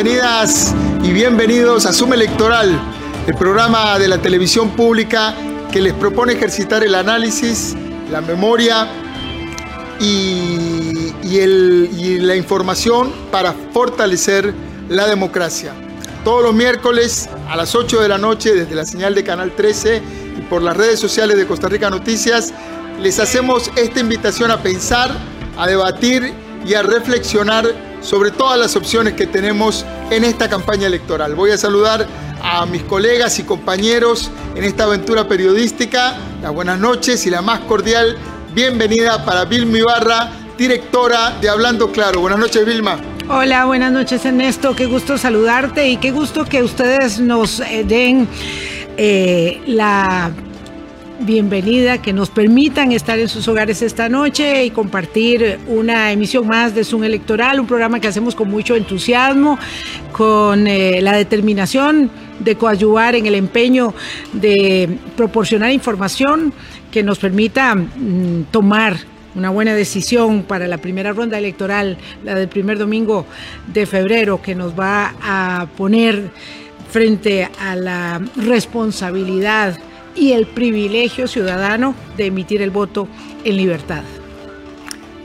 Bienvenidas y bienvenidos a Suma Electoral, el programa de la televisión pública que les propone ejercitar el análisis, la memoria y, la información para fortalecer la democracia. Todos los miércoles a las 8 de la noche desde la señal de Canal 13 y por las redes sociales de Costa Rica Noticias, les hacemos esta invitación a pensar, a debatir y a reflexionar sobre todas las opciones que tenemos en esta campaña electoral. Voy a saludar a mis colegas y compañeros en esta aventura periodística. Las buenas noches y la más cordial bienvenida para Vilma Ibarra, directora de Hablando Claro. Buenas noches, Vilma. Hola, buenas noches, Ernesto. Qué gusto saludarte y qué gusto que ustedes nos eh, den eh, la bienvenida, que nos permitan estar en sus hogares esta noche y compartir una emisión más de Zoom Electoral, un programa que hacemos con mucho entusiasmo, con eh, la determinación de coadyuvar en el empeño de proporcionar información que nos permita mm, tomar una buena decisión para la primera ronda electoral, la del primer domingo de febrero, que nos va a poner frente a la responsabilidad y el privilegio ciudadano de emitir el voto en libertad.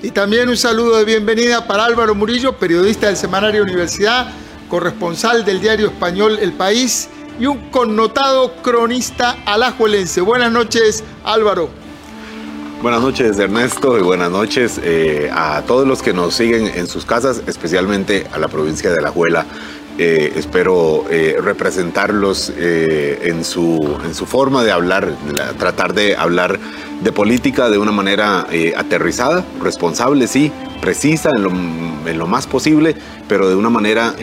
Y también un saludo de bienvenida para Álvaro Murillo, periodista del Semanario Universidad, corresponsal del diario español El País y un connotado cronista alajuelense. Buenas noches, Álvaro. Buenas noches, Ernesto, y buenas noches eh, a todos los que nos siguen en sus casas, especialmente a la provincia de Alajuela eh, espero eh, representarlos eh, en, su, en su forma de hablar, tratar de hablar de política de una manera aterrizada, responsable, sí, precisa en lo, en lo, más posible, pero de una manera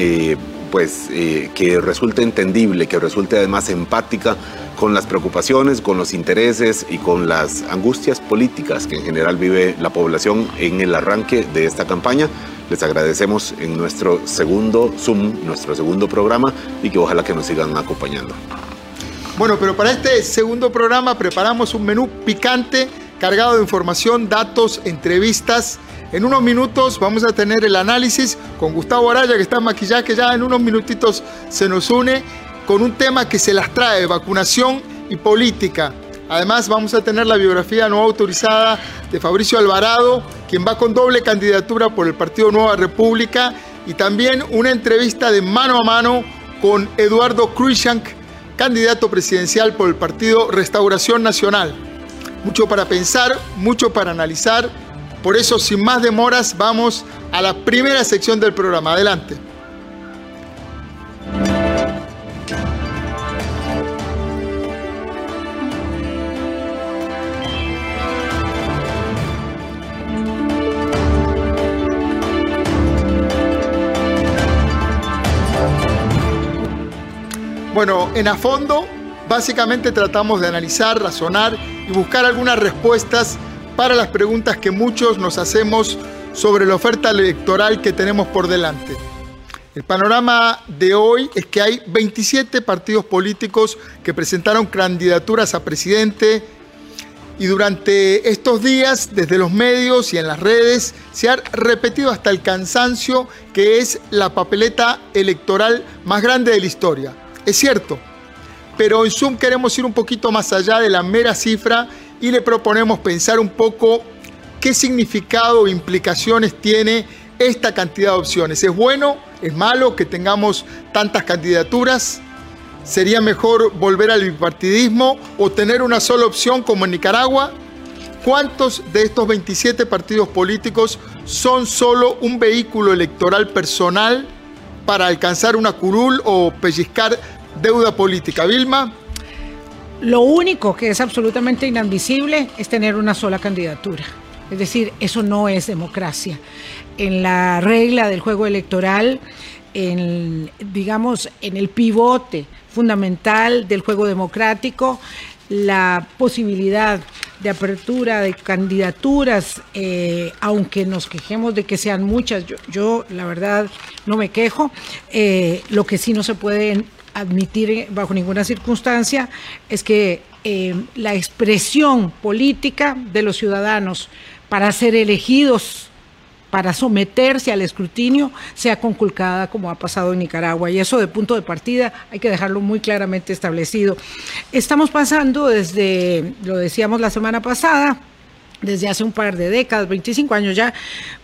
pues, que resulte entendible, que resulte además empática con las preocupaciones, con los intereses y con las angustias políticas que en general vive la población en el arranque de esta campaña les agradecemos en nuestro segundo Zoom, nuestro segundo programa y que ojalá que nos sigan acompañando. Bueno, pero para este segundo programa preparamos un menú picante cargado de información, datos, entrevistas. En unos minutos vamos a tener el análisis con Gustavo Araya, que está en maquillaje, ya en unos minutitos se nos une con un tema que se las trae, vacunación y política. Además vamos a tener la biografía no autorizada de Fabricio Alvarado, quien va con doble candidatura por el Partido Nueva República, y también una entrevista de mano a mano con Eduardo Cruikshank, candidato presidencial por el Partido Restauración Nacional. Mucho para pensar, mucho para analizar. Por eso, sin más demoras, vamos a la primera sección del programa. Adelante. Bueno, en a fondo, básicamente tratamos de analizar, razonar y buscar algunas respuestas para las preguntas que muchos nos hacemos sobre la oferta electoral que tenemos por delante. El panorama de hoy es que hay 27 partidos políticos que presentaron candidaturas a presidente y durante estos días, desde los medios y en las redes, se ha repetido hasta el cansancio que es la papeleta electoral más grande de la historia. Es cierto, pero en Zoom queremos ir un poquito más allá de la mera cifra y le proponemos pensar un poco qué significado o implicaciones tiene esta cantidad de opciones. ¿Es bueno? ¿Es malo que tengamos tantas candidaturas? ¿Sería mejor volver al bipartidismo o tener una sola opción como en Nicaragua? ¿Cuántos de estos 27 partidos políticos son solo un vehículo electoral personal para alcanzar una curul o pellizcar deuda política. Vilma. Lo único que es absolutamente inadmisible es tener una sola candidatura. Es decir, eso no es democracia. En la regla del juego electoral, en, digamos, en el pivote fundamental del juego democrático, la posibilidad de apertura de candidaturas, eh, aunque nos quejemos de que sean muchas, yo, la verdad no me quejo, eh, lo que sí no se puede admitir bajo ninguna circunstancia es que eh, la expresión política de los ciudadanos para ser elegidos para someterse al escrutinio sea conculcada como ha pasado en Nicaragua. Y eso de punto de partida hay que dejarlo muy claramente establecido. Estamos pasando desde, lo decíamos la semana pasada, desde hace un par de décadas, 25 años ya,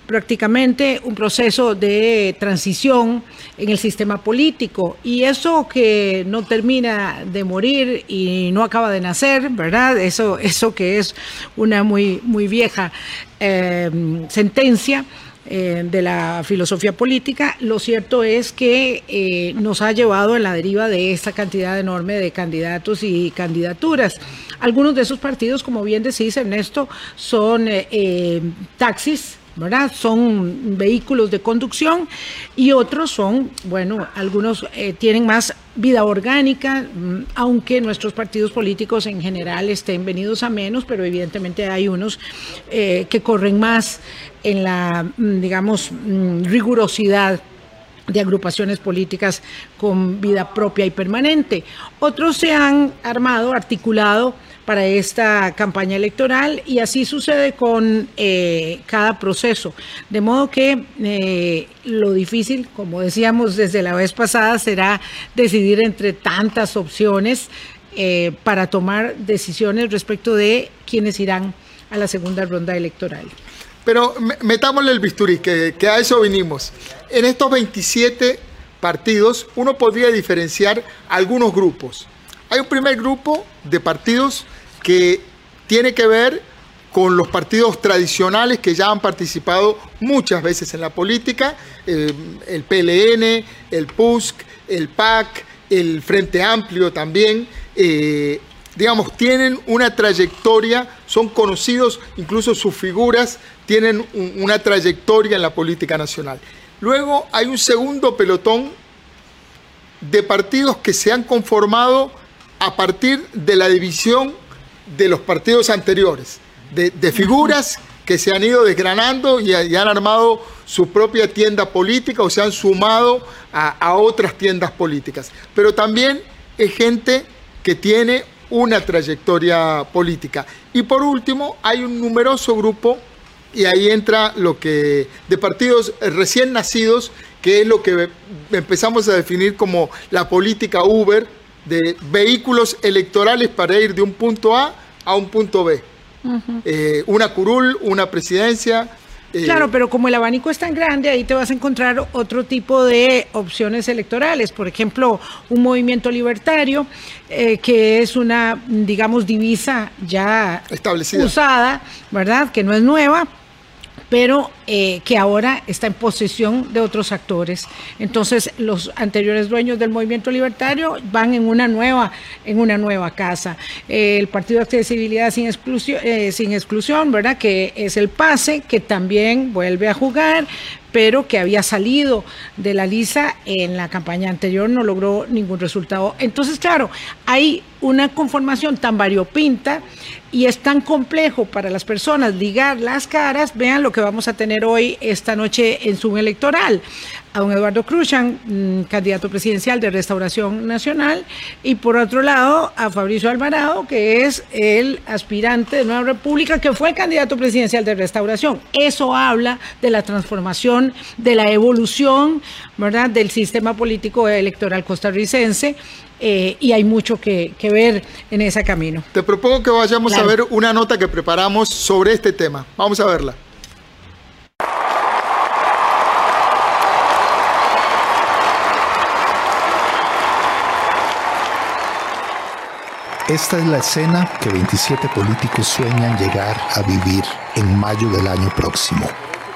prácticamente un proceso de transición en el sistema político. Y eso que no termina de morir y no acaba de nacer, ¿verdad? Eso, eso que es una muy, muy vieja eh, sentencia eh, de la filosofía política, lo cierto es que eh, nos ha llevado en la deriva de esta cantidad enorme de candidatos y candidaturas. Algunos de esos partidos, como bien decís, Ernesto, son eh, taxis ¿verdad? Son vehículos de conducción y otros son, bueno, algunos tienen más vida orgánica, mm, aunque nuestros partidos políticos en general estén venidos a menos, pero evidentemente hay unos que corren más en la, mm, digamos, mm, rigurosidad de agrupaciones políticas con vida propia y permanente. Otros se han armado, articulado para esta campaña electoral y así sucede con eh, cada proceso. De modo que eh, lo difícil, como decíamos desde la vez pasada, será decidir entre tantas opciones eh, para tomar decisiones respecto de quiénes irán a la segunda ronda electoral. Pero metámosle el bisturí, que, a eso vinimos. En estos 27 partidos, uno podría diferenciar algunos grupos. Hay un primer grupo de partidos que tiene que ver con los partidos tradicionales que ya han participado muchas veces en la política, eh, el PLN, el PUSC, el PAC, el Frente Amplio también, eh, digamos, tienen una trayectoria, son conocidos, incluso sus figuras tienen una trayectoria en la política nacional. Luego hay un segundo pelotón de partidos que se han conformado a partir de la división de los partidos anteriores, de, figuras que se han ido desgranando y, han armado su propia tienda política o se han sumado a, otras tiendas políticas. Pero también es gente que tiene una trayectoria política. Y por último, hay un numeroso grupo, y ahí entra lo que, de partidos recién nacidos, que es lo que empezamos a definir como la política Uber, de vehículos electorales para ir de un punto A a un punto B. Eh, una curul, una presidencia. Eh, claro, pero como el abanico es tan grande, ahí te vas a encontrar otro tipo de opciones electorales. Por ejemplo, un movimiento libertario, eh, que es una, digamos, divisa ya establecida, usada, ¿verdad? Que no es nueva pero eh, que ahora está en posesión de otros actores. Entonces, los anteriores dueños del movimiento libertario van en una nueva, en una nueva casa. el Partido de Accesibilidad sin exclusión, eh, sin exclusión, ¿verdad? Que es el PASE, que también vuelve a jugar, pero que había salido de la lisa en la campaña anterior, no logró ningún resultado. Entonces, claro, hay una conformación tan variopinta y es tan complejo para las personas ligar las caras, vean lo que vamos a tener hoy, esta noche en Zoom electoral a don Eduardo Cruzan, mm, candidato presidencial de Restauración Nacional, y por otro lado a Fabricio Alvarado, que es el aspirante de Nueva República, que fue candidato presidencial de Restauración. Eso habla de la transformación, de la evolución, ¿verdad?, del sistema político electoral costarricense. Eh, y hay mucho que, ver en ese camino. Te propongo que vayamos a ver una nota que preparamos sobre este tema. Vamos a verla. Esta es la escena que 27 políticos sueñan llegar a vivir en mayo del año próximo.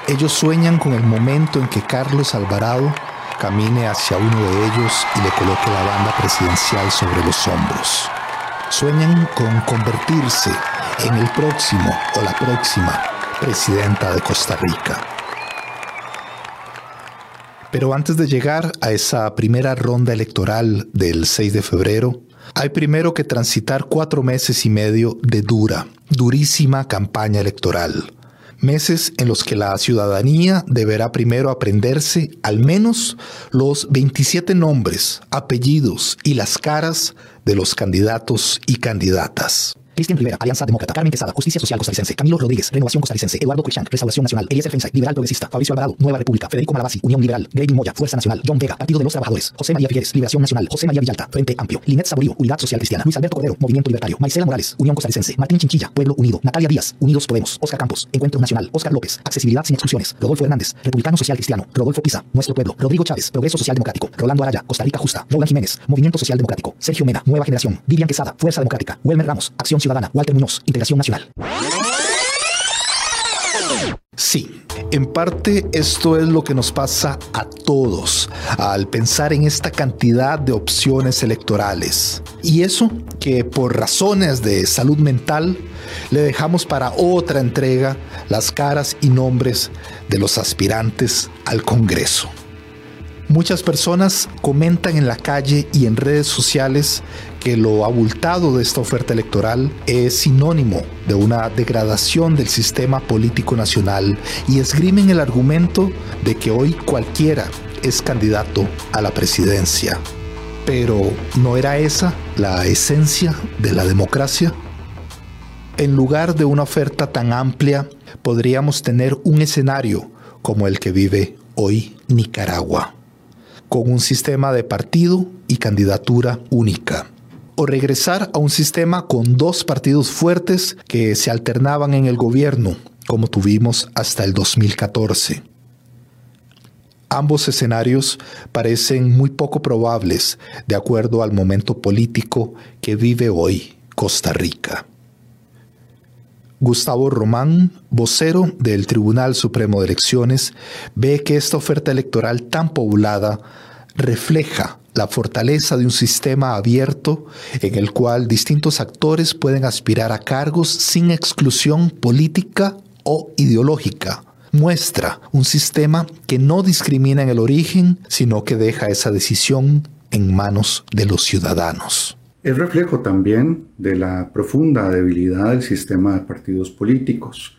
Ellos sueñan con el momento en que Carlos Alvarado camine hacia uno de ellos y le coloque la banda presidencial sobre los hombros. Sueñan con convertirse en el próximo o la próxima presidenta de Costa Rica. Pero antes de llegar a esa primera ronda electoral del 6 de febrero, hay primero que transitar cuatro meses y medio de dura, durísima campaña electoral. Meses en los que la ciudadanía deberá primero aprenderse al menos los 27 nombres, apellidos y las caras de los candidatos y candidatas. Cristian Rivera, Alianza Demócrata, Carmen Quesada, Justicia Social Costarricense, Camilo Rodríguez, Renovación Costarricense, Eduardo Cruikshank, Restauración Nacional, Eliezer Feinstein, Liberal Progresista, Fabricio Alvarado, Nueva República, Federico Malavasi, Unión Liberal, Grady Moya, Fuerza Nacional, John Vega, Partido de los Trabajadores, José María Figueres, Liberación Nacional, José María Villalta, Frente Amplio, Linet Saborío, Unidad Social Cristiana, Luis Alberto Cordero, Movimiento Libertario, Maicela Morales, Unión Costarricense, Martín Chinchilla, Pueblo Unido, Natalia Díaz, Unidos Podemos, Oscar Campos, Encuentro Nacional, Oscar López, Accesibilidad sin exclusiones, Rodolfo Hernández, Republicano Social Cristiano, Rodolfo Pisa, Nuestro Pueblo, Rodrigo Chávez, Progreso Social Democrático, Rolando Araya, Costa Rica Justa, Roland Jiménez, Movimiento Social Democrático, Sergio Mena, Nueva Generación, Vivian Quesada, Fuerza Democrática, Welmer Ramos, Acción Ciudadana, Walter Muñoz, Integración Nacional. Sí, en parte esto es lo que nos pasa a todos al pensar en esta cantidad de opciones electorales. Y eso que por razones de salud mental le dejamos para otra entrega las caras y nombres de los aspirantes al Congreso. Muchas personas comentan en la calle y en redes sociales que lo abultado de esta oferta electoral es sinónimo de una degradación del sistema político nacional y esgrimen el argumento de que hoy cualquiera es candidato a la presidencia. Pero ¿no era esa la esencia de la democracia? En lugar de una oferta tan amplia, podríamos tener un escenario como el que vive hoy Nicaragua con un sistema de partido y candidatura única. O regresar a un sistema con dos partidos fuertes que se alternaban en el gobierno, como tuvimos hasta el 2014. Ambos escenarios parecen muy poco probables de acuerdo al momento político que vive hoy Costa Rica. Gustavo Román, vocero del Tribunal Supremo de Elecciones, ve que esta oferta electoral tan poblada refleja la fortaleza de un sistema abierto en el cual distintos actores pueden aspirar a cargos sin exclusión política o ideológica. Muestra un sistema que no discrimina en el origen, sino que deja esa decisión en manos de los ciudadanos. Es reflejo también de la profunda debilidad del sistema de partidos políticos,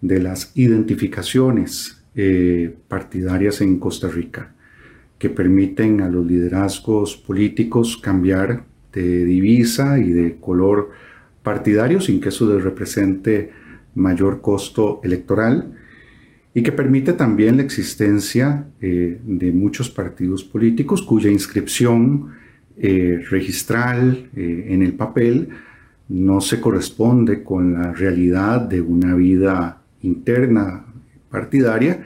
de las identificaciones eh, partidarias en Costa Rica, que permiten a los liderazgos políticos cambiar de divisa y de color partidario sin que eso les represente mayor costo electoral y que permite también la existencia eh, de muchos partidos políticos cuya inscripción eh, registral eh, en el papel no se corresponde con la realidad de una vida interna partidaria,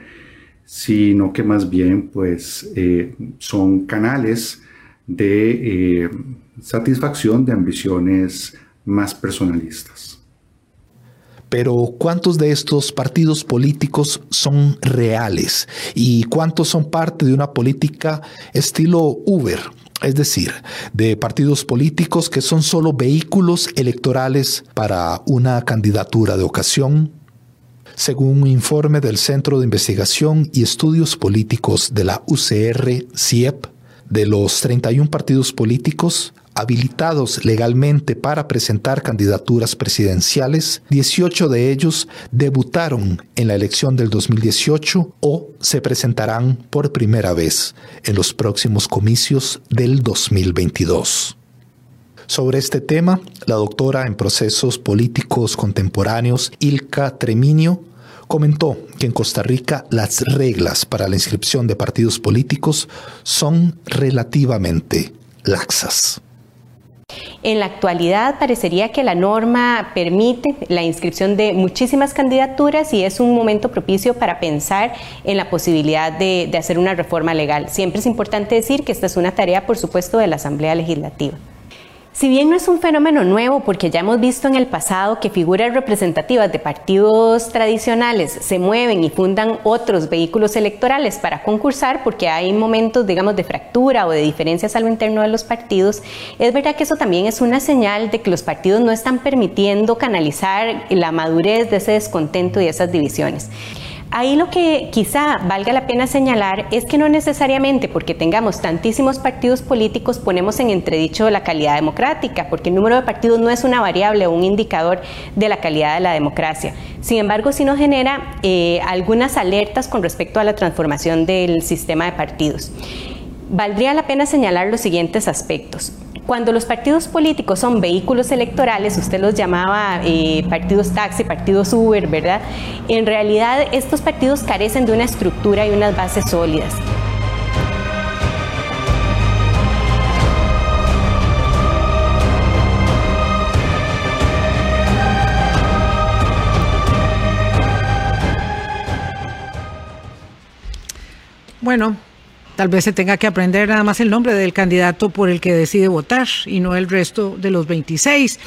sino que más bien pues eh, son canales de satisfacción de ambiciones más personalistas. Pero ¿cuántos de estos partidos políticos son reales? ¿Y cuántos son parte de una política estilo Uber? es decir, de partidos políticos que son solo vehículos electorales para una candidatura de ocasión. Según un informe del Centro de Investigación y Estudios Políticos de la UCR, CIEP, de los 31 partidos políticos, habilitados legalmente para presentar candidaturas presidenciales, 18 de ellos debutaron en la elección del 2018 o se presentarán por primera vez en los próximos comicios del 2022. Sobre este tema, la doctora en procesos políticos contemporáneos Ilka Treminio comentó que en Costa Rica las reglas para la inscripción de partidos políticos son relativamente laxas. En la actualidad parecería que la norma permite la inscripción de muchísimas candidaturas y es un momento propicio para pensar en la posibilidad de, hacer una reforma legal. Siempre es importante decir que esta es una tarea, por supuesto, de la Asamblea Legislativa. Si bien no es un fenómeno nuevo, porque ya hemos visto en el pasado que figuras representativas de partidos tradicionales se mueven y fundan otros vehículos electorales para concursar, porque hay momentos, digamos, de fractura o de diferencias a lo interno de los partidos, es verdad que eso también es una señal de que los partidos no están permitiendo canalizar la madurez de ese descontento y esas divisiones. Ahí lo que quizá valga la pena señalar es que no necesariamente porque tengamos tantísimos partidos políticos ponemos en entredicho la calidad democrática, porque el número de partidos no es una variable o un indicador de la calidad de la democracia. Sin embargo, sí nos genera eh, algunas alertas con respecto a la transformación del sistema de partidos. Valdría la pena señalar los siguientes aspectos. Cuando los partidos políticos son vehículos electorales, usted los llamaba eh, partidos taxi, partidos Uber, ¿verdad? En realidad estos partidos carecen de una estructura y unas bases sólidas. Bueno, tal vez se tenga que aprender nada más el nombre del candidato por el que decide votar y no el resto de los 26.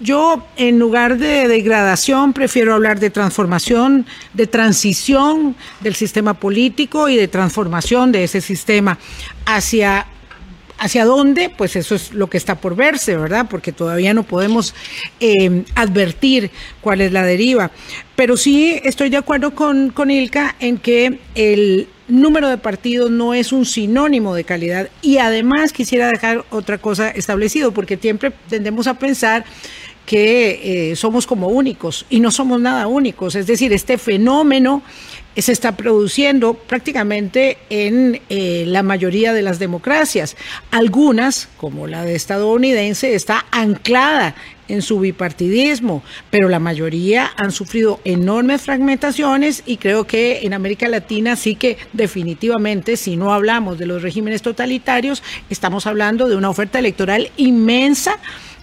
Yo, en lugar de degradación, prefiero hablar de transformación, de transición del sistema político y de transformación de ese sistema hacia ¿Hacia dónde? Pues eso es lo que está por verse, ¿verdad? Porque todavía no podemos eh, advertir cuál es la deriva. Pero sí estoy de acuerdo con, con Ilka en que el número de partidos no es un sinónimo de calidad. Y además quisiera dejar otra cosa establecido, porque siempre tendemos a pensar que eh, somos como únicos y no somos nada únicos. Es decir, este fenómeno se está produciendo prácticamente en eh, la mayoría de las democracias. Algunas, como la de estadounidense, está anclada en su bipartidismo, pero la mayoría han sufrido enormes fragmentaciones y creo que en América Latina sí que definitivamente, si no hablamos de los regímenes totalitarios, estamos hablando de una oferta electoral inmensa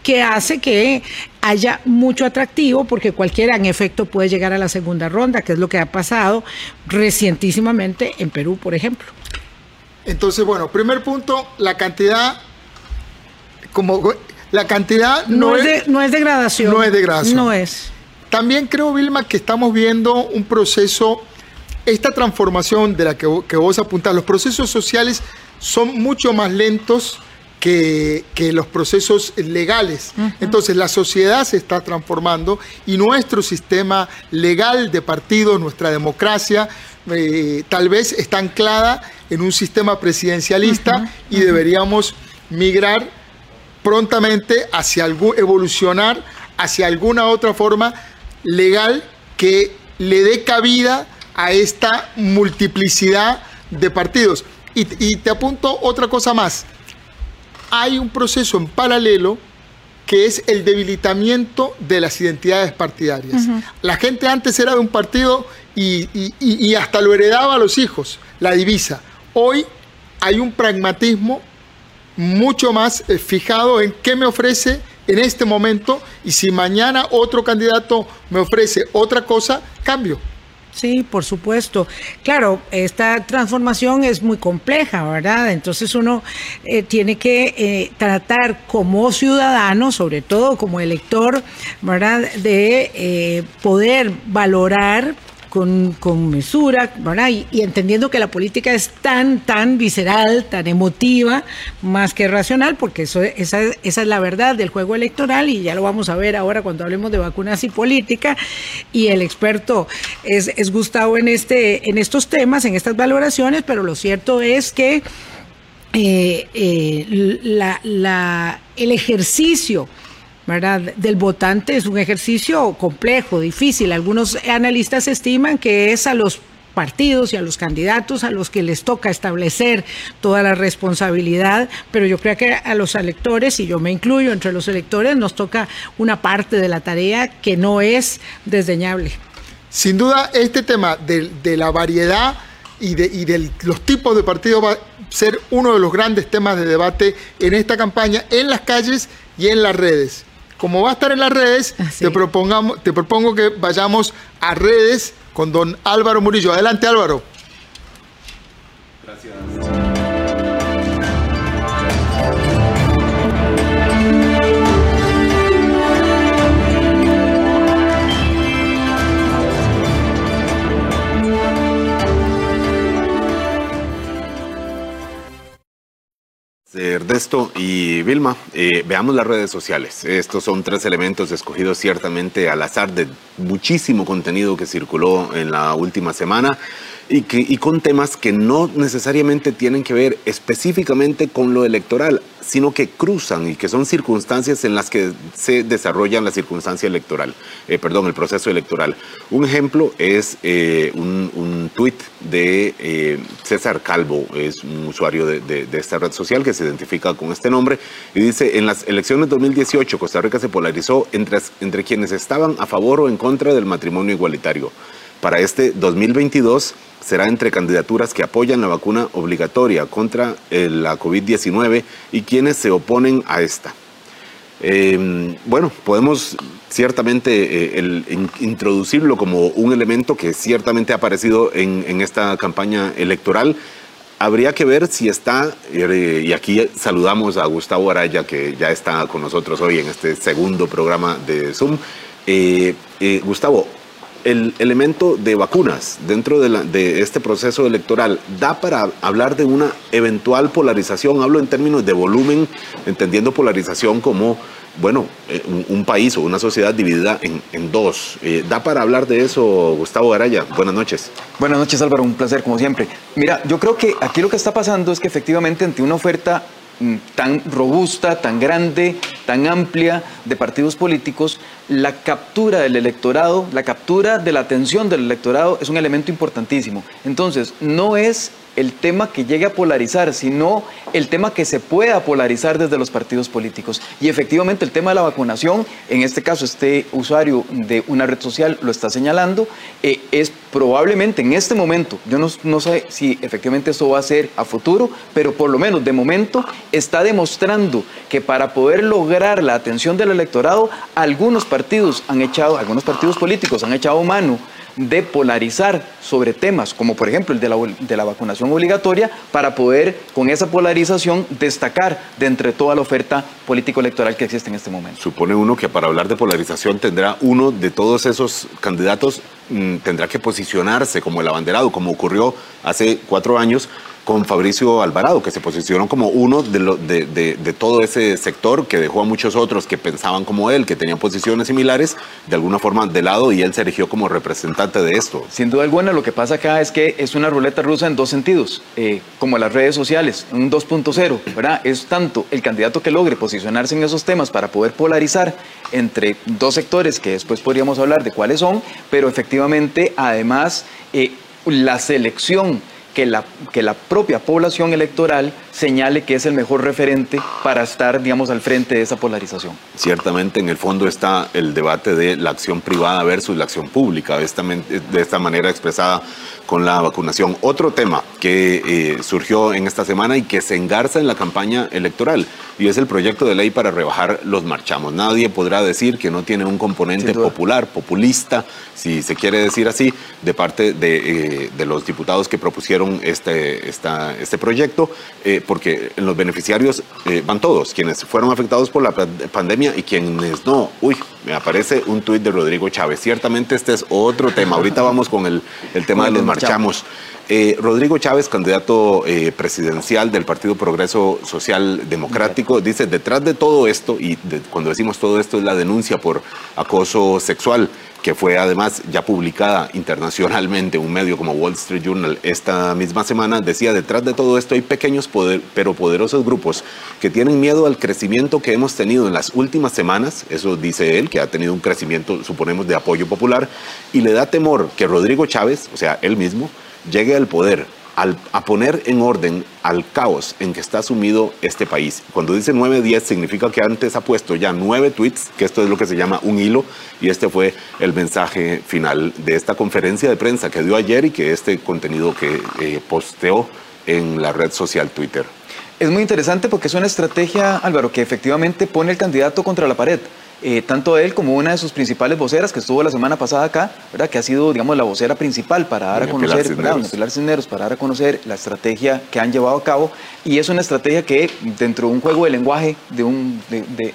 que hace que haya mucho atractivo porque cualquiera en efecto puede llegar a la segunda ronda, que es lo que ha pasado recientísimamente en Perú, por ejemplo. Entonces, bueno, primer punto, la cantidad, como la cantidad no, es, no es degradación. No es degradación. No es. También creo, Vilma, que estamos viendo un proceso, esta transformación de la que, que vos apuntás, los procesos sociales son mucho más lentos que, los procesos legales. Entonces la sociedad se está transformando y nuestro sistema legal de partidos, nuestra democracia, eh, tal vez está anclada en un sistema presidencialista y deberíamos migrar prontamente hacia algún, evolucionar hacia alguna otra forma legal que le dé cabida a esta multiplicidad de partidos. y te apunto otra cosa más hay un proceso en paralelo que es el debilitamiento de las identidades partidarias. La gente antes era de un partido y, hasta lo heredaba a los hijos, la divisa. Hoy hay un pragmatismo mucho más eh, fijado en qué me ofrece en este momento y si mañana otro candidato me ofrece otra cosa, cambio. Sí, por supuesto. Claro, esta transformación es muy compleja, ¿verdad? Entonces uno eh, tiene que eh, tratar como ciudadano, sobre todo como elector, ¿verdad? De eh, poder valorar con, mesura, ¿verdad? Y, entendiendo que la política es tan, tan visceral, tan emotiva, más que racional, porque eso, esa, esa es la verdad del juego electoral y ya lo vamos a ver ahora cuando hablemos de vacunas y política. Y el experto es, es Gustavo en, este, en estos temas, en estas valoraciones, pero lo cierto es que eh, eh, la, la, el ejercicio ¿verdad? del votante es un ejercicio complejo, difícil. Algunos analistas estiman que es a los partidos y a los candidatos a los que les toca establecer toda la responsabilidad, pero yo creo que a los electores, y yo me incluyo entre los electores, nos toca una parte de la tarea que no es desdeñable. Sin duda, este tema de, la variedad y de, y de los tipos de partidos va a ser uno de los grandes temas de debate en esta campaña, en las calles y en las redes como va a estar en las redes, ah, te, propongamos, te propongo que vayamos a redes con don Álvaro Murillo. Adelante Álvaro. Gracias. Ernesto y Vilma, eh, veamos las redes sociales. Estos son tres elementos escogidos ciertamente al azar de muchísimo contenido que circuló en la última semana. Y, que, y con temas que no necesariamente tienen que ver específicamente con lo electoral, sino que cruzan y que son circunstancias en las que se desarrolla la circunstancia electoral, eh, perdón, el proceso electoral. Un ejemplo es eh, un, un tuit de eh, César Calvo, es un usuario de, de, esta red social que se identifica con este nombre, y dice, en las elecciones 2018 Costa Rica se polarizó entre, entre quienes estaban a favor o en contra del matrimonio igualitario. Para este 2022 será entre candidaturas que apoyan la vacuna obligatoria contra eh, la COVID-19 y quienes se oponen a esta. Eh, bueno, podemos ciertamente eh, el, introducirlo como un elemento que ciertamente ha aparecido en, en esta campaña electoral. Habría que ver si está, y aquí saludamos a Gustavo Araya, que ya está con nosotros hoy en este segundo programa de Zoom. Gustavo, el elemento de vacunas dentro de, este proceso electoral da para hablar de una eventual polarización, hablo en términos de volumen, entendiendo polarización como, bueno, eh, un, país o una sociedad dividida en, dos. Eh, ¿Da para hablar de eso, Gustavo Garaya? Buenas noches. Buenas noches, Álvaro, un placer como siempre. Mira, yo creo que aquí lo que está pasando es que efectivamente ante una oferta tan robusta, tan grande, tan amplia de partidos políticos, la captura del electorado, la captura de la atención del electorado es un elemento importantísimo. Entonces, no es el tema que llegue a polarizar, sino el tema que se pueda polarizar desde los partidos políticos. Y efectivamente el tema de la vacunación, en este caso este usuario de una red social lo está señalando, eh, es probablemente en este momento, yo no, no sé si efectivamente eso va a ser a futuro, pero por lo menos de momento está demostrando que para poder lograr la atención del electorado, algunos partidos han echado, algunos partidos políticos han echado mano de polarizar sobre temas como por ejemplo el de la, de la, vacunación obligatoria para poder con esa polarización destacar de entre toda la oferta político-electoral que existe en este momento. Supone uno que para hablar de polarización tendrá uno de todos esos candidatos, mm, tendrá que posicionarse como el abanderado, como ocurrió hace cuatro años con Fabricio Alvarado, que se posicionó como uno de, todo ese sector que dejó a muchos otros que pensaban como él, que tenían posiciones similares, de alguna forma de lado y él se erigió como representante de esto. Sin duda alguna, lo que pasa acá es que es una ruleta rusa en dos sentidos, eh, como las redes sociales, un 2.0, ¿verdad? Es tanto el candidato que logre posicionarse en esos temas para poder polarizar entre dos sectores que después podríamos hablar de cuáles son, pero efectivamente, además, eh, la selección que la, que la propia población electoral señale que es el mejor referente para estar, digamos, al frente de esa polarización. Ciertamente, en el fondo está el debate de la acción privada versus la acción pública, de esta, de esta manera expresada con la vacunación. Otro tema que eh, surgió en esta semana y que se engarza en la campaña electoral y es el proyecto de ley para rebajar los marchamos. Nadie podrá decir que no tiene un componente popular, populista, si se quiere decir así, de parte de, eh, los diputados que propusieron este, esta, este proyecto, eh, porque en los beneficiarios van todos, quienes fueron afectados por la pandemia y quienes no. Uy, me aparece un tuit de Rodrigo Chávez. Ciertamente este es otro tema. Ahorita vamos con el, el tema de los marchamos. Eh, Rodrigo Chávez, candidato eh, presidencial del Partido Progreso Social Democrático, dice, detrás de todo esto, y cuando decimos todo esto es la denuncia por acoso sexual, que fue además ya publicada internacionalmente, un medio como Wall Street Journal esta misma semana, decía, detrás de todo esto hay pequeños pero poderosos grupos que tienen miedo al crecimiento que hemos tenido en las últimas semanas, eso dice él, que ha tenido un crecimiento, suponemos, de apoyo popular, y le da temor que Rodrigo Chávez, o sea, él mismo, llegue al poder a poner en orden al caos en que está sumido este país. Cuando dice 9-10 significa que antes ha puesto ya nueve tweets, que esto es lo que se llama un hilo, y este fue el mensaje final de esta conferencia de prensa que dio ayer y que este contenido que eh, posteó en la red social Twitter. Es muy interesante porque es una estrategia, Álvaro, que efectivamente pone el candidato contra la pared. Eh, tanto él como una de sus principales voceras que estuvo la semana pasada acá, ¿verdad? que ha sido, digamos, la vocera principal para dar a conocer, Pilar Pilar Cisneros, para dar a conocer la estrategia que han llevado a cabo. Y es una estrategia que, dentro de un juego de lenguaje, de un,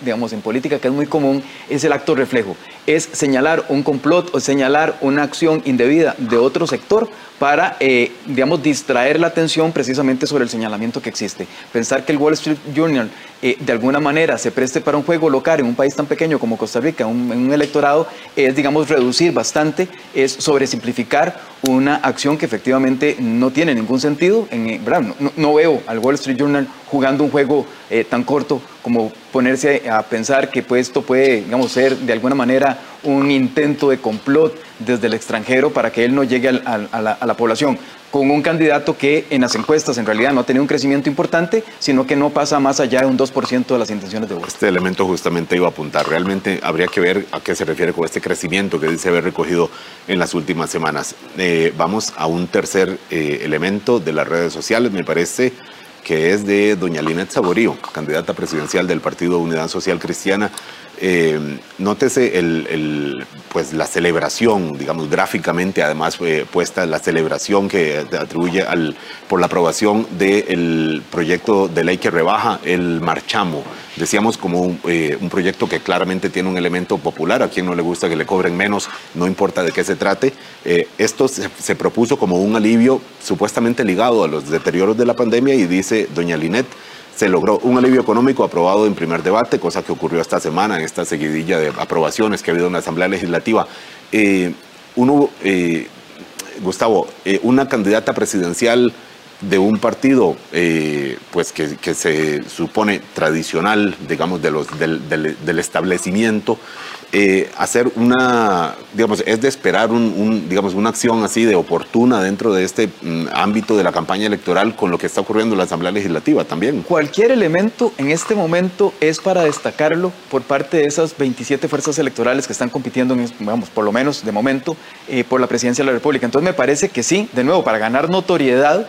digamos, en política que es muy común, es el acto reflejo. Es señalar un complot o señalar una acción indebida de otro sector para, eh, digamos, distraer la atención precisamente sobre el señalamiento que existe. Pensar que el Wall Street Journal eh, de alguna manera se preste para un juego local en un país tan pequeño como Costa Rica, en un electorado, es, digamos, reducir bastante, es sobresimplificar una acción que efectivamente no tiene ningún sentido. En, eh, no, veo al Wall Street Journal jugando un juego eh, tan corto como ponerse a pensar que pues, esto puede, digamos, ser de alguna manera un intento de complot desde el extranjero para que él no llegue a la población con un candidato que en las encuestas en realidad no ha tenido un crecimiento importante, sino que no pasa más allá de un 2% de las intenciones de voto. Este elemento justamente iba a apuntar. Realmente habría que ver a qué se refiere con este crecimiento que dice haber recogido en las últimas semanas. Eh, vamos a un tercer eh, elemento de las redes sociales, me parece que es de doña Linet Saborío, candidata presidencial del Partido Unidad Social Cristiana. Eh, nótese el, pues la celebración, digamos gráficamente, además eh, puesta la celebración que atribuye al, por la aprobación del proyecto de ley que rebaja el marchamo. Decíamos como un, eh, proyecto que claramente tiene un elemento popular, a quien no le gusta que le cobren menos, no importa de qué se trate. esto se, se, propuso como un alivio supuestamente ligado a los deterioros de la pandemia y dice doña Linet, se logró un alivio económico aprobado en primer debate, cosa que ocurrió esta semana en esta seguidilla de aprobaciones que ha habido en la Asamblea Legislativa. Eh, eh, Gustavo, eh, una candidata presidencial de un partido pues que, se supone tradicional, digamos, de los, del establecimiento, eh, hacer una, digamos, es de esperar un, digamos, una acción así de oportuna dentro de este mm, ámbito de la campaña electoral con lo que está ocurriendo en la Asamblea Legislativa también. Cualquier elemento en este momento es para destacarlo por parte de esas 27 fuerzas electorales que están compitiendo, vamos, por lo menos de momento, eh, por la presidencia de la República. Entonces me parece que sí, de nuevo, para ganar notoriedad,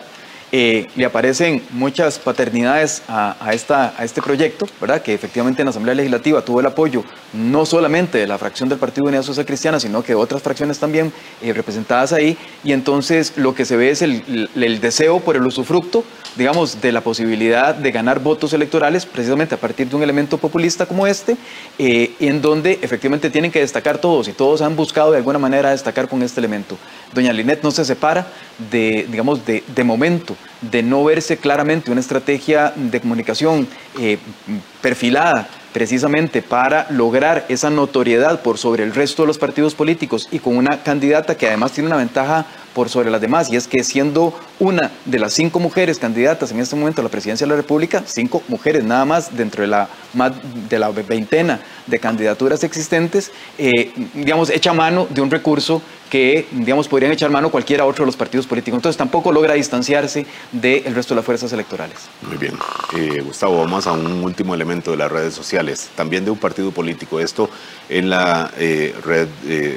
eh, le aparecen muchas paternidades a, este proyecto, ¿verdad? que efectivamente en la Asamblea Legislativa tuvo el apoyo no solamente de la fracción del Partido Unidad Social Cristiana, sino que de otras fracciones también eh, representadas ahí, y entonces lo que se ve es el, el, deseo por el usufructo, digamos, de la posibilidad de ganar votos electorales precisamente a partir de un elemento populista como este, eh, en donde efectivamente tienen que destacar todos, y todos han buscado de alguna manera destacar con este elemento. Doña Linet no se separa de, digamos, de, de momento de no verse claramente una estrategia de comunicación eh, perfilada precisamente para lograr esa notoriedad por sobre el resto de los partidos políticos y con una candidata que además tiene una ventaja por sobre las demás, y es que siendo una de las cinco mujeres candidatas en este momento a la presidencia de la República, cinco mujeres nada más dentro de la, de la veintena de candidaturas existentes, eh, digamos, echa mano de un recurso que, digamos, podrían echar mano cualquiera otro de los partidos políticos. Entonces tampoco logra distanciarse del resto de las fuerzas electorales. Muy bien. Eh, Gustavo, vamos a un último elemento de las redes sociales, también de un partido político. Esto en la eh, red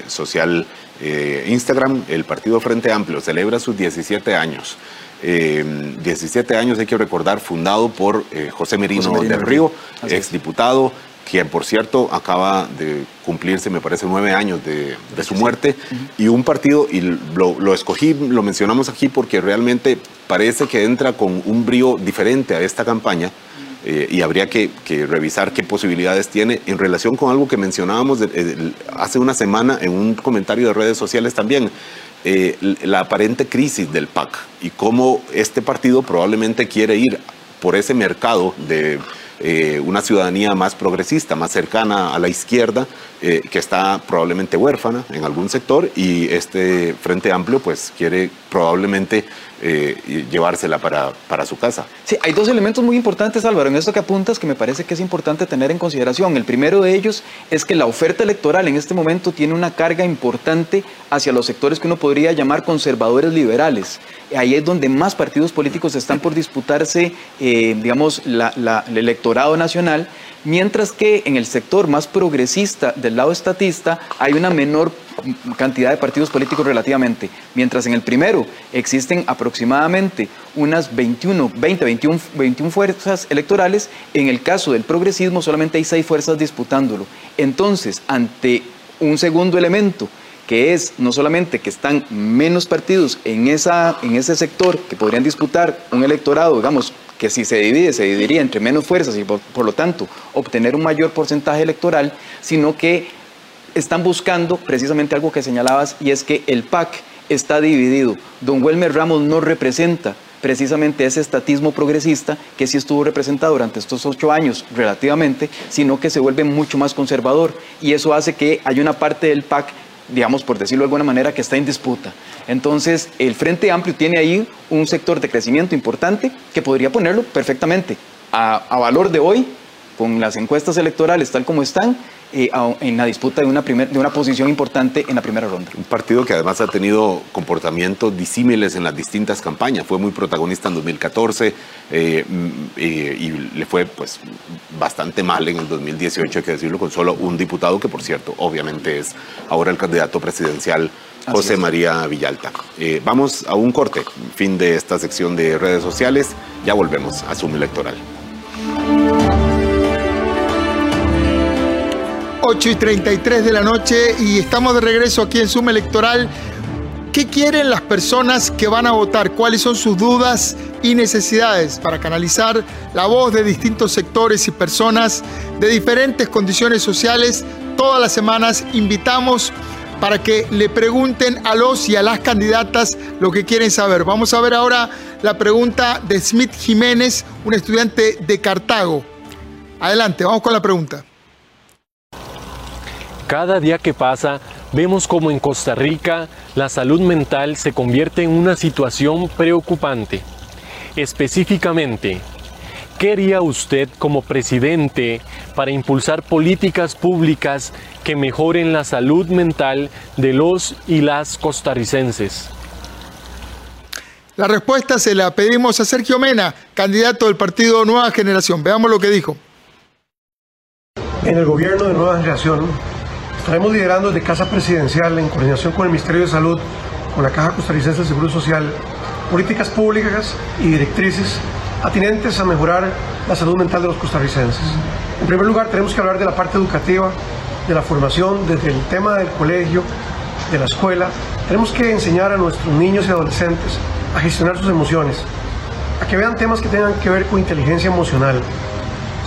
social eh, Instagram, el Partido Frente Amplio, celebra sus 17 años. 17 eh, años, hay que recordar, fundado por eh, José Merino, del Río, exdiputado, quien por cierto acaba de cumplirse, me parece, nueve años de, su muerte, y un partido, y lo, lo, escogí, lo mencionamos aquí porque realmente parece que entra con un brío diferente a esta campaña, eh, y habría que, revisar qué posibilidades tiene en relación con algo que mencionábamos hace una semana en un comentario de redes sociales también, eh, la aparente crisis del PAC y cómo este partido probablemente quiere ir por ese mercado de eh, una ciudadanía más progresista, más cercana a la izquierda, que está probablemente huérfana en algún sector y este Frente Amplio pues quiere probablemente eh, llevársela para, para, su casa. Sí, hay dos elementos muy importantes, Álvaro, en esto que apuntas que me parece que es importante tener en consideración. El primero de ellos es que la oferta electoral en este momento tiene una carga importante hacia los sectores que uno podría llamar conservadores liberales. Ahí es donde más partidos políticos están por disputarse, eh, digamos, el electorado nacional, mientras que en el sector más progresista del lado estatista hay una menor cantidad de partidos políticos relativamente, mientras en el primero existen aproximadamente unas 21, 20, 21, 21 fuerzas electorales, en el caso del progresismo solamente hay seis fuerzas disputándolo. Entonces, ante un segundo elemento, que es no solamente que están menos partidos en, esa, en ese sector que podrían disputar un electorado, digamos, que si se divide, se dividiría entre menos fuerzas y por, lo tanto obtener un mayor porcentaje electoral, sino que están buscando precisamente algo que señalabas y es que el PAC está dividido. Don Wilmer Ramos no representa precisamente ese estatismo progresista que sí estuvo representado durante estos ocho años relativamente, sino que se vuelve mucho más conservador. Y eso hace que hay una parte del PAC digamos, por decirlo de alguna manera, que está en disputa. Entonces, el Frente Amplio tiene ahí un sector de crecimiento importante que podría ponerlo perfectamente a, a valor de hoy, con las encuestas electorales tal como están, eh, en la disputa de una, primer, de una posición importante en la primera ronda. Un partido que además ha tenido comportamientos disímiles en las distintas campañas. Fue muy protagonista en 2014 eh, mm, eh, y le fue pues bastante mal en el 2018, hay que decirlo, con solo un diputado que por cierto obviamente es ahora el candidato presidencial José María Villalta. vamos a un corte, fin de esta sección de redes sociales. Ya volvemos a Zoom Electoral. 8 y 33 de la noche y estamos de regreso aquí en Suma Electoral. ¿Qué quieren las personas que van a votar? ¿Cuáles son sus dudas y necesidades para canalizar la voz de distintos sectores y personas de diferentes condiciones sociales? Todas las semanas invitamos para que le pregunten a los y a las candidatas lo que quieren saber. Vamos a ver ahora la pregunta de Smith Jiménez, un estudiante de Cartago. Adelante, vamos con la pregunta. Cada día que pasa, vemos como en Costa Rica la salud mental se convierte en una situación preocupante. Específicamente, ¿qué haría usted como presidente para impulsar políticas públicas que mejoren la salud mental de los y las costarricenses? La respuesta se la pedimos a Sergio Mena, candidato del partido Nueva Generación. Veamos lo que dijo. En el gobierno de Nueva Generación Estaremos liderando desde Casa Presidencial, en coordinación con el Ministerio de Salud, con la Caja Costarricense del Seguro Social, políticas públicas y directrices atinentes a mejorar la salud mental de los costarricenses. En primer lugar, tenemos que hablar de la parte educativa, de la formación, desde el tema del colegio, de la escuela. Tenemos que enseñar a nuestros niños y adolescentes a gestionar sus emociones, a que vean temas que tengan que ver con inteligencia emocional.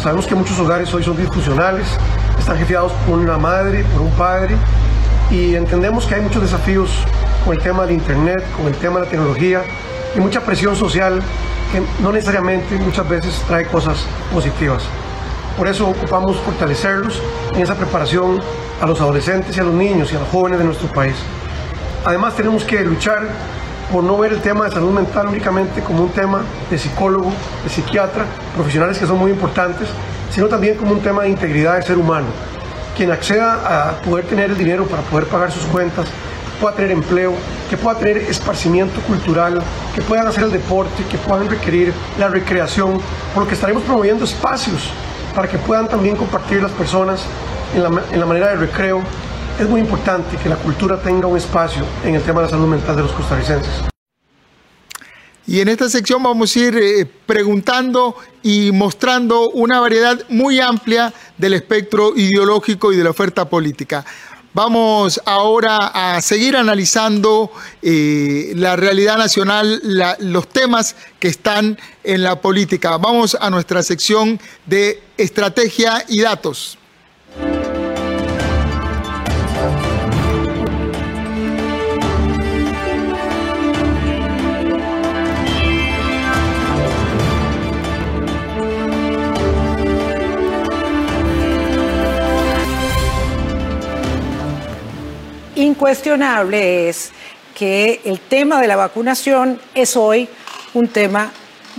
Sabemos que muchos hogares hoy son disfuncionales, están jefiados por una madre, por un padre, y entendemos que hay muchos desafíos con el tema del Internet, con el tema de la tecnología, y mucha presión social que no necesariamente muchas veces trae cosas positivas. Por eso ocupamos fortalecerlos en esa preparación a los adolescentes y a los niños y a los jóvenes de nuestro país. Además tenemos que luchar por no ver el tema de salud mental únicamente como un tema de psicólogo, de psiquiatra, profesionales que son muy importantes, sino también como un tema de integridad del ser humano. Quien acceda a poder tener el dinero para poder pagar sus cuentas, pueda tener empleo, que pueda tener esparcimiento cultural, que puedan hacer el deporte, que puedan requerir la recreación, por lo que estaremos promoviendo espacios para que puedan también compartir las personas en la, en la manera de recreo. Es muy importante que la cultura tenga un espacio en el tema de la salud mental de los costarricenses. Y en esta sección vamos a ir eh, preguntando y mostrando una variedad muy amplia del espectro ideológico y de la oferta política. Vamos ahora a seguir analizando eh, la realidad nacional, los temas que están en la política. Vamos a nuestra sección de estrategia y datos. Incuestionable es que el tema de la vacunación es hoy un tema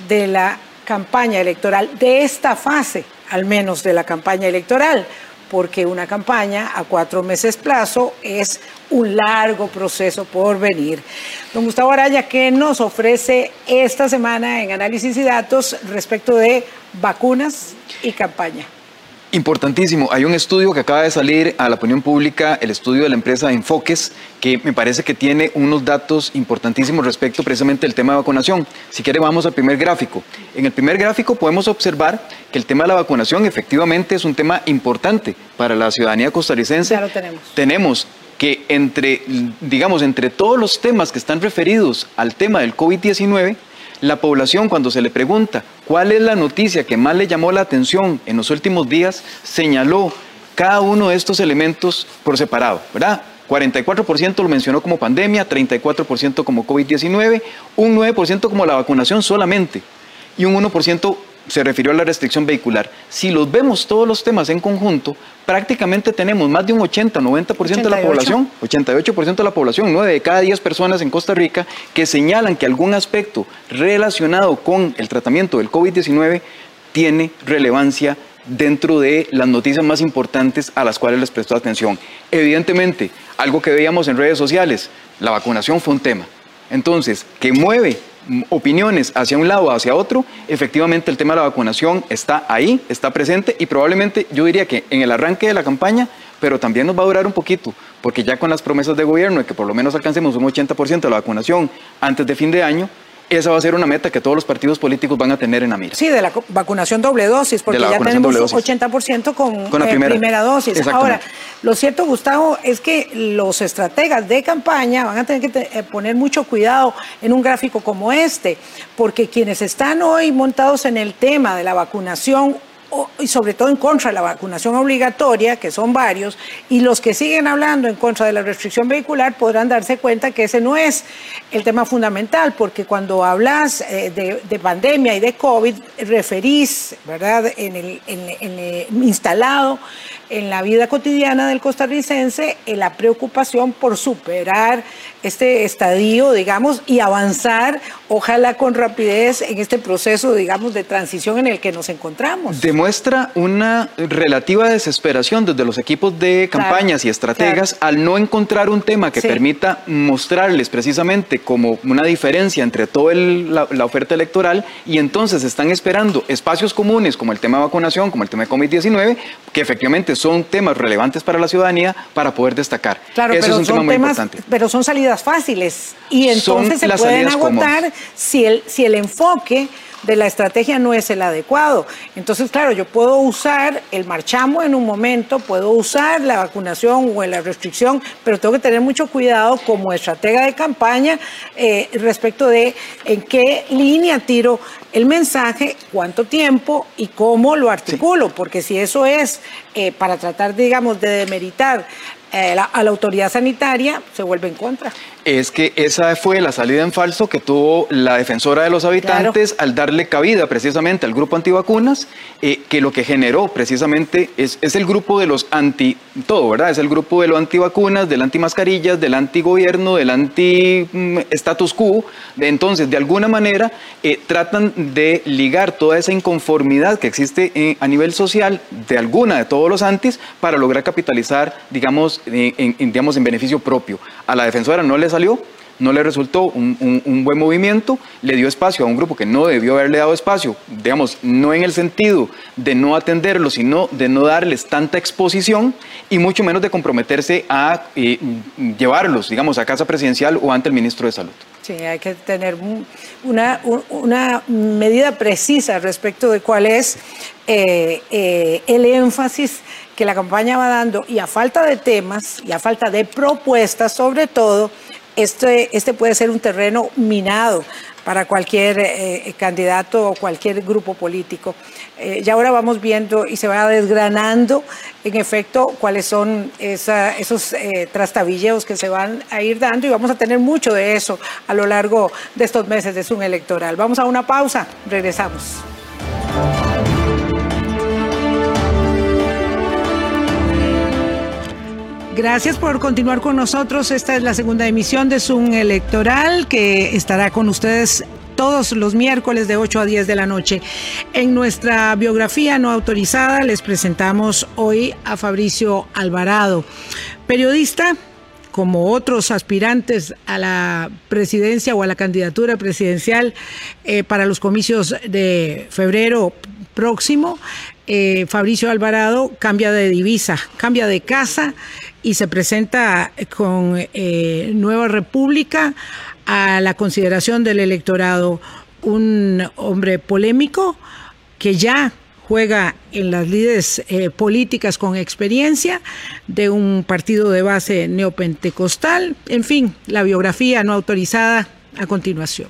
de la campaña electoral, de esta fase al menos de la campaña electoral, porque una campaña a cuatro meses plazo es un largo proceso por venir. Don Gustavo Araya, ¿qué nos ofrece esta semana en análisis y datos respecto de vacunas y campaña? Importantísimo. Hay un estudio que acaba de salir a la opinión pública, el estudio de la empresa Enfoques, que me parece que tiene unos datos importantísimos respecto precisamente al tema de vacunación. Si quiere, vamos al primer gráfico. En el primer gráfico podemos observar que el tema de la vacunación efectivamente es un tema importante para la ciudadanía costarricense. Ya lo tenemos. Tenemos que entre, digamos, entre todos los temas que están referidos al tema del COVID-19, la población cuando se le pregunta cuál es la noticia que más le llamó la atención en los últimos días, señaló cada uno de estos elementos por separado, ¿verdad? 44% lo mencionó como pandemia, 34% como COVID-19, un 9% como la vacunación solamente y un 1% se refirió a la restricción vehicular. Si los vemos todos los temas en conjunto, prácticamente tenemos más de un 80-90% de la población, 88% de la población, 9 de cada 10 personas en Costa Rica que señalan que algún aspecto relacionado con el tratamiento del COVID-19 tiene relevancia dentro de las noticias más importantes a las cuales les prestó atención. Evidentemente, algo que veíamos en redes sociales, la vacunación fue un tema. Entonces, que mueve opiniones hacia un lado o hacia otro, efectivamente el tema de la vacunación está ahí, está presente y probablemente yo diría que en el arranque de la campaña, pero también nos va a durar un poquito, porque ya con las promesas de gobierno de que por lo menos alcancemos un 80% de la vacunación antes de fin de año, esa va a ser una meta que todos los partidos políticos van a tener en la mira. Sí, de la vacunación doble dosis, porque ya tenemos 80% con, con la eh, primera. dosis. Ahora, lo cierto, Gustavo, es que los estrategas de campaña van a tener que eh, poner mucho cuidado en un gráfico como este, porque quienes están hoy montados en el tema de la vacunación y sobre todo en contra de la vacunación obligatoria, que son varios, y los que siguen hablando en contra de la restricción vehicular podrán darse cuenta que ese no es el tema fundamental, porque cuando hablas eh, de, pandemia y de COVID, referís, ¿verdad?, en el, en instalado en la vida cotidiana del costarricense en la preocupación por superar este estadio, digamos, y avanzar, ojalá con rapidez, en este proceso, digamos, de transición en el que nos encontramos. Demuestra una relativa desesperación desde los equipos de campañas y estrategas al no encontrar un tema que permita mostrarles precisamente como una diferencia entre toda la, la, oferta electoral y entonces están esperando espacios comunes como el tema de vacunación, como el tema de COVID-19, que efectivamente son temas relevantes para la ciudadanía para poder destacar. Claro, Eso es un tema muy importante. Pero son salidas fáciles y entonces se pueden agotar si el, si el enfoque de la estrategia no es el adecuado. Entonces, claro, yo puedo usar el marchamo en un momento, puedo usar la vacunación o la restricción, pero tengo que tener mucho cuidado como estratega de campaña eh, respecto de en qué línea tiro el mensaje, cuánto tiempo y cómo lo articulo, porque si eso es eh, para tratar, digamos, de demeritar a la autoridad sanitaria, se vuelve en contra es que esa fue la salida en falso que tuvo la defensora de los habitantes al darle cabida precisamente al grupo antivacunas, eh, que lo que generó precisamente es, es, el grupo de los anti todo, ¿verdad? Es el grupo de los antivacunas, del antimascarillas, del antigobierno, del anti mm, status quo. Entonces, de alguna manera, eh, tratan de ligar toda esa inconformidad que existe eh, a nivel social de alguna de todos los antis para lograr capitalizar, digamos, en, beneficio propio. A la defensora no le salió, no le resultó un, buen movimiento, le dio espacio a un grupo que no debió haberle dado espacio, digamos, no en el sentido de no atenderlo, sino de no darles tanta exposición y mucho menos de comprometerse a eh, llevarlos, digamos, a casa presidencial o ante el ministro de Salud. Sí, hay que tener una, una medida precisa respecto de cuál es eh, eh, el énfasis que la campaña va dando y a falta de temas y a falta de propuestas sobre todo, este, este puede ser un terreno minado para cualquier eh, candidato o cualquier grupo político. Eh, ya ahora vamos viendo y se va desgranando, en efecto, cuáles son esos eh, trastabilleos que se van a ir dando y vamos a tener mucho de eso a lo largo de estos meses de Zoom electoral. Vamos a una pausa, regresamos. Gracias por continuar con nosotros. Esta es la segunda emisión de Zoom Electoral que estará con ustedes todos los miércoles de 8 a 10 de la noche. En nuestra biografía no autorizada les presentamos hoy a Fabricio Alvarado, periodista como otros aspirantes a la presidencia o a la candidatura presidencial eh, para los comicios de febrero próximo. Eh, Fabricio Alvarado cambia de divisa, cambia de casa y se presenta con eh, Nueva República a la consideración del electorado un hombre polémico que ya juega en las líderes eh, políticas con experiencia de un partido de base neopentecostal. En fin, la biografía no autorizada a continuación.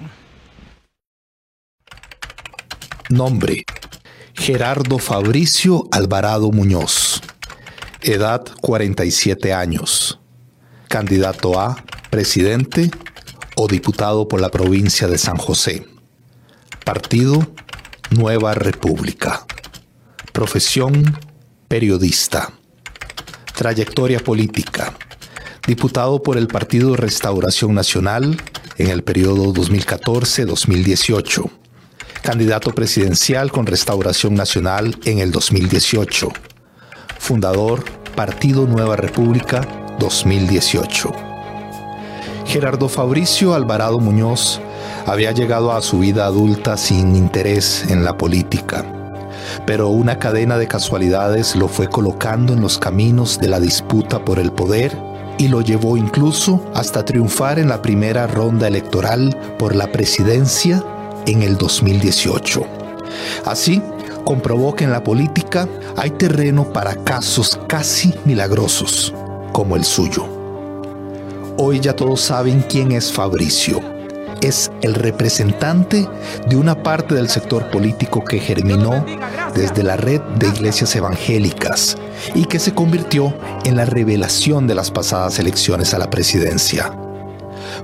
Nombre. Gerardo Fabricio Alvarado Muñoz. Edad 47 años. candidato a presidente o diputado por la provincia de San José. Partido Nueva República. Profesión periodista. Trayectoria política. Diputado por el Partido Restauración Nacional en el periodo 2014-2018. Candidato presidencial con Restauración Nacional en el 2018. Fundador Partido Nueva República 2018. Gerardo Fabricio Alvarado Muñoz había llegado a su vida adulta sin interés en la política, pero una cadena de casualidades lo fue colocando en los caminos de la disputa por el poder y lo llevó incluso hasta triunfar en la primera ronda electoral por la presidencia en el 2018. Así, comprobó que en la política hay terreno para casos casi milagrosos, como el suyo. Hoy ya todos saben quién es Fabricio es el representante de una parte del sector político que germinó desde la red de iglesias evangélicas y que se convirtió en la revelación de las pasadas elecciones a la presidencia.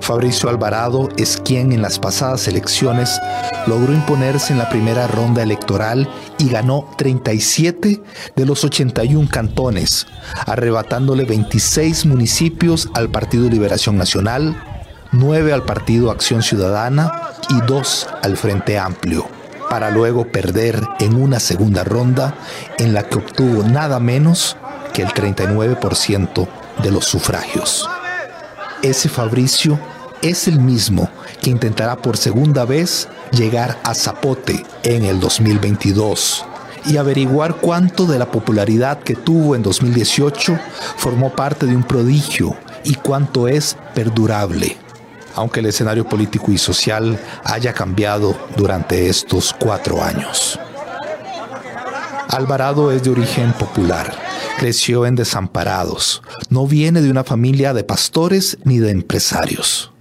Fabricio Alvarado es quien en las pasadas elecciones logró imponerse en la primera ronda electoral y ganó 37 de los 81 cantones, arrebatándole 26 municipios al Partido Liberación Nacional, 9 al Partido Acción Ciudadana y 2 al Frente Amplio, para luego perder en una segunda ronda en la que obtuvo nada menos que el 39% de los sufragios. Ese Fabricio es el mismo que intentará por segunda vez llegar a Zapote en el 2022 y averiguar cuánto de la popularidad que tuvo en 2018 formó parte de un prodigio y cuánto es perdurable aunque el escenario político y social haya cambiado durante estos cuatro años. Alvarado es de origen popular, creció en desamparados, no viene de una familia de pastores ni de empresarios.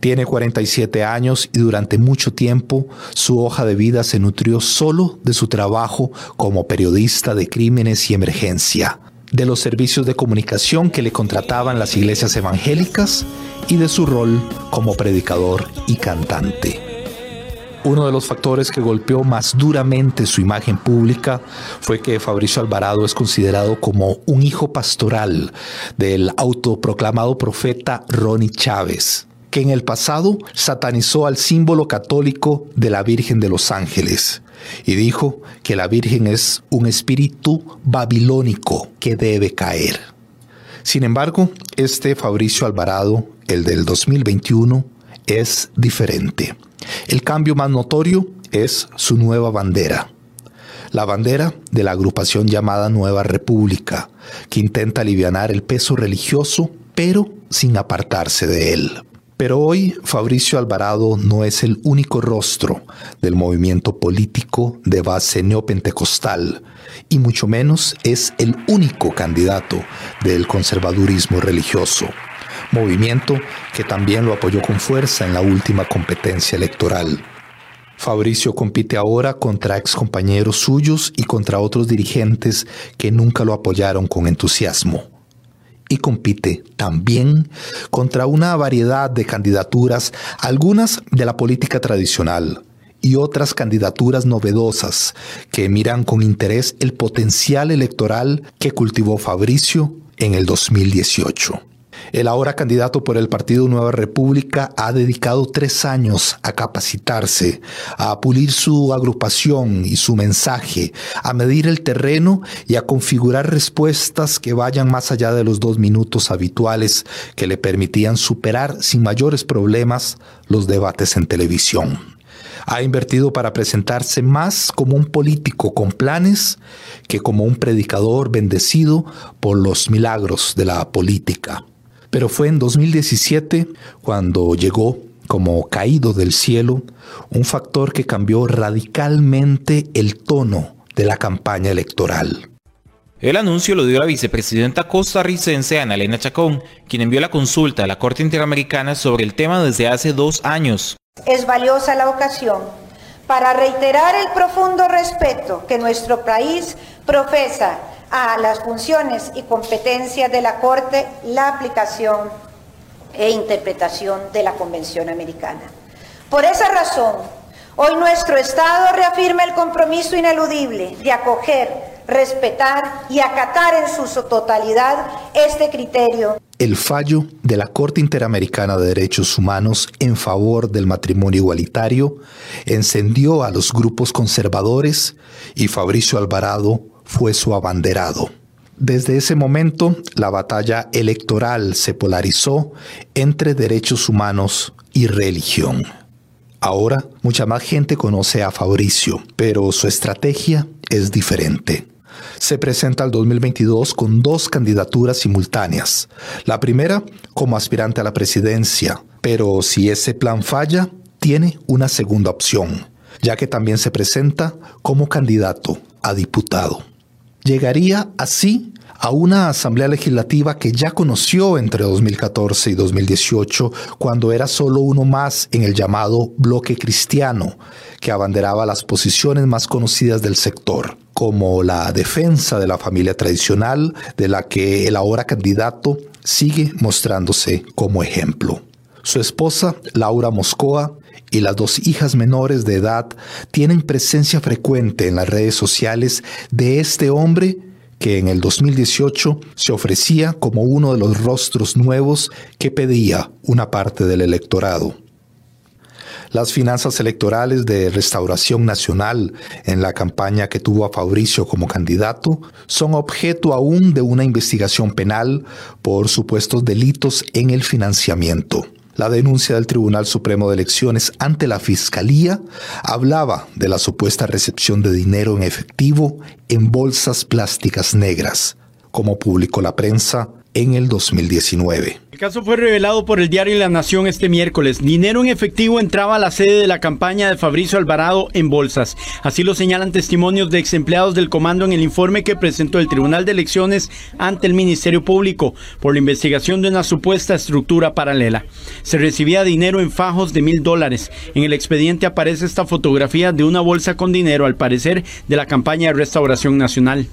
Tiene 47 años y durante mucho tiempo su hoja de vida se nutrió solo de su trabajo como periodista de crímenes y emergencia, de los servicios de comunicación que le contrataban las iglesias evangélicas y de su rol como predicador y cantante. Uno de los factores que golpeó más duramente su imagen pública fue que Fabricio Alvarado es considerado como un hijo pastoral del autoproclamado profeta Ronnie Chávez, que en el pasado satanizó al símbolo católico de la Virgen de los Ángeles y dijo que la Virgen es un espíritu babilónico que debe caer. Sin embargo, este Fabricio Alvarado, el del 2021, es diferente. El cambio más notorio es su nueva bandera. La bandera de la agrupación llamada Nueva República, que intenta aliviar el peso religioso, pero sin apartarse de él. Pero hoy Fabricio Alvarado no es el único rostro del movimiento político de base neopentecostal y mucho menos es el único candidato del conservadurismo religioso, movimiento que también lo apoyó con fuerza en la última competencia electoral. Fabricio compite ahora contra excompañeros suyos y contra otros dirigentes que nunca lo apoyaron con entusiasmo y compite también contra una variedad de candidaturas, algunas de la política tradicional y otras candidaturas novedosas que miran con interés el potencial electoral que cultivó Fabricio en el 2018. El ahora candidato por el Partido Nueva República ha dedicado tres años a capacitarse, a pulir su agrupación y su mensaje, a medir el terreno y a configurar respuestas que vayan más allá de los dos minutos habituales que le permitían superar sin mayores problemas los debates en televisión ha invertido para presentarse más como un político con planes que como un predicador bendecido por los milagros de la política. Pero fue en 2017 cuando llegó como caído del cielo un factor que cambió radicalmente el tono de la campaña electoral. El anuncio lo dio la vicepresidenta costarricense Ana Elena Chacón, quien envió la consulta a la Corte Interamericana sobre el tema desde hace dos años. Es valiosa la ocasión para reiterar el profundo respeto que nuestro país profesa a las funciones y competencias de la Corte la aplicación e interpretación de la Convención Americana. Por esa razón, hoy nuestro Estado reafirma el compromiso ineludible de acoger, respetar y acatar en su totalidad este criterio. El fallo de la Corte Interamericana de Derechos Humanos en favor del matrimonio igualitario encendió a los grupos conservadores y Fabricio Alvarado fue su abanderado. Desde ese momento, la batalla electoral se polarizó entre derechos humanos y religión. Ahora, mucha más gente conoce a Fabricio, pero su estrategia es diferente. Se presenta al 2022 con dos candidaturas simultáneas. La primera como aspirante a la presidencia, pero si ese plan falla, tiene una segunda opción, ya que también se presenta como candidato a diputado. Llegaría así a una asamblea legislativa que ya conoció entre 2014 y 2018 cuando era solo uno más en el llamado bloque cristiano, que abanderaba las posiciones más conocidas del sector, como la defensa de la familia tradicional, de la que el ahora candidato sigue mostrándose como ejemplo. Su esposa, Laura Moscoa, y las dos hijas menores de edad tienen presencia frecuente en las redes sociales de este hombre que en el 2018 se ofrecía como uno de los rostros nuevos que pedía una parte del electorado. Las finanzas electorales de Restauración Nacional en la campaña que tuvo a Fabricio como candidato son objeto aún de una investigación penal por supuestos delitos en el financiamiento. La denuncia del Tribunal Supremo de Elecciones ante la Fiscalía hablaba de la supuesta recepción de dinero en efectivo en bolsas plásticas negras, como publicó la prensa en el 2019 caso fue revelado por el diario La Nación este miércoles. Dinero en efectivo entraba a la sede de la campaña de Fabricio Alvarado en bolsas. Así lo señalan testimonios de ex empleados del comando en el informe que presentó el Tribunal de Elecciones ante el Ministerio Público por la investigación de una supuesta estructura paralela. Se recibía dinero en fajos de mil dólares. En el expediente aparece esta fotografía de una bolsa con dinero, al parecer, de la campaña de Restauración Nacional.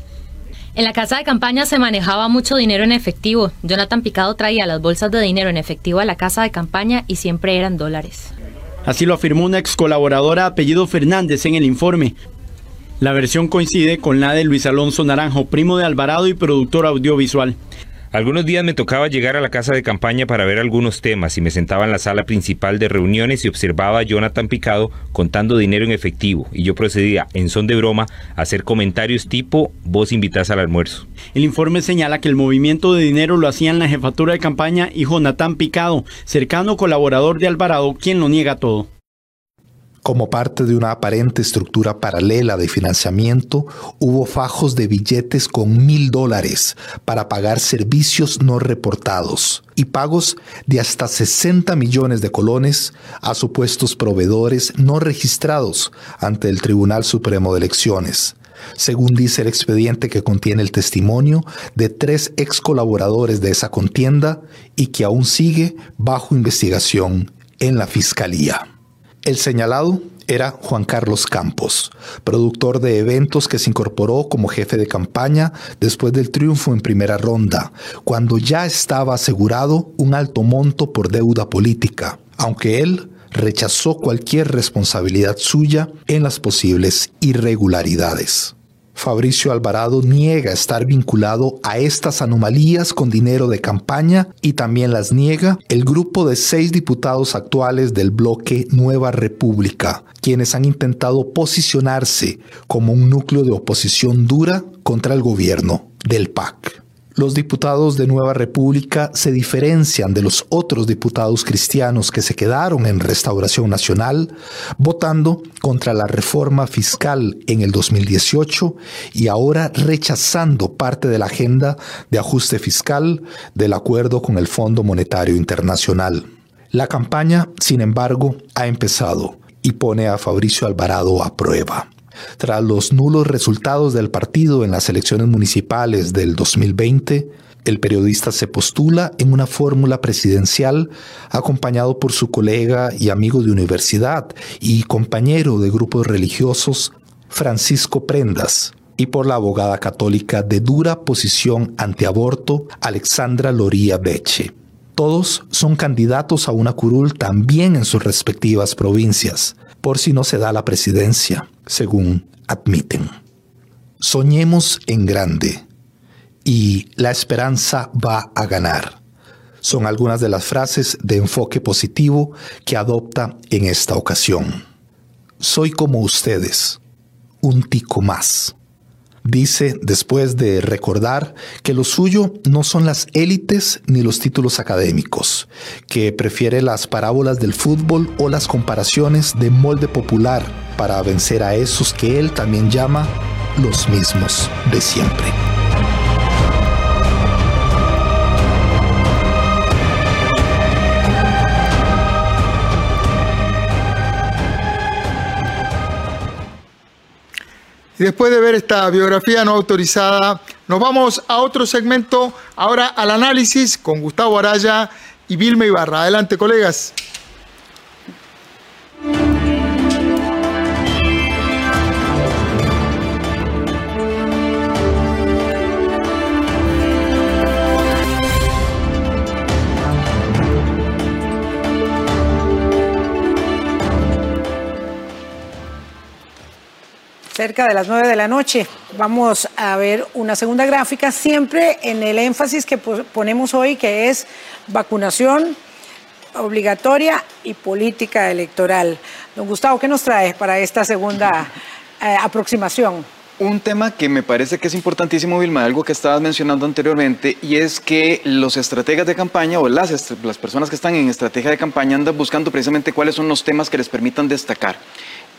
En la casa de campaña se manejaba mucho dinero en efectivo. Jonathan Picado traía las bolsas de dinero en efectivo a la casa de campaña y siempre eran dólares. Así lo afirmó una ex colaboradora apellido Fernández en el informe. La versión coincide con la de Luis Alonso Naranjo, primo de Alvarado y productor audiovisual. Algunos días me tocaba llegar a la casa de campaña para ver algunos temas y me sentaba en la sala principal de reuniones y observaba a Jonathan Picado contando dinero en efectivo y yo procedía, en son de broma, a hacer comentarios tipo vos invitás al almuerzo. El informe señala que el movimiento de dinero lo hacían la jefatura de campaña y Jonathan Picado, cercano colaborador de Alvarado, quien lo niega todo. Como parte de una aparente estructura paralela de financiamiento, hubo fajos de billetes con mil dólares para pagar servicios no reportados y pagos de hasta 60 millones de colones a supuestos proveedores no registrados ante el Tribunal Supremo de Elecciones según dice el expediente que contiene el testimonio de tres ex colaboradores de esa contienda y que aún sigue bajo investigación en la Fiscalía. El señalado era Juan Carlos Campos, productor de eventos que se incorporó como jefe de campaña después del triunfo en primera ronda, cuando ya estaba asegurado un alto monto por deuda política, aunque él rechazó cualquier responsabilidad suya en las posibles irregularidades. Fabricio Alvarado niega estar vinculado a estas anomalías con dinero de campaña y también las niega el grupo de seis diputados actuales del bloque Nueva República, quienes han intentado posicionarse como un núcleo de oposición dura contra el gobierno del PAC los diputados de Nueva República se diferencian de los otros diputados cristianos que se quedaron en Restauración Nacional, votando contra la reforma fiscal en el 2018 y ahora rechazando parte de la agenda de ajuste fiscal del acuerdo con el Fondo Monetario Internacional. La campaña, sin embargo, ha empezado y pone a Fabricio Alvarado a prueba. Tras los nulos resultados del partido en las elecciones municipales del 2020, el periodista se postula en una fórmula presidencial acompañado por su colega y amigo de universidad y compañero de grupos religiosos, Francisco Prendas, y por la abogada católica de dura posición antiaborto, Alexandra Loría Beche. Todos son candidatos a una curul también en sus respectivas provincias, por si no se da la presidencia, según admiten. Soñemos en grande y la esperanza va a ganar. Son algunas de las frases de enfoque positivo que adopta en esta ocasión. Soy como ustedes, un tico más. Dice después de recordar que lo suyo no son las élites ni los títulos académicos, que prefiere las parábolas del fútbol o las comparaciones de molde popular para vencer a esos que él también llama los mismos de siempre. Y después de ver esta biografía no autorizada, nos vamos a otro segmento, ahora al análisis con Gustavo Araya y Vilma Ibarra. Adelante, colegas. Cerca de las 9 de la noche. Vamos a ver una segunda gráfica, siempre en el énfasis que ponemos hoy, que es vacunación obligatoria y política electoral. Don Gustavo, ¿qué nos trae para esta segunda eh, aproximación? Un tema que me parece que es importantísimo, Vilma, algo que estabas mencionando anteriormente, y es que los estrategas de campaña o las, las personas que están en estrategia de campaña andan buscando precisamente cuáles son los temas que les permitan destacar.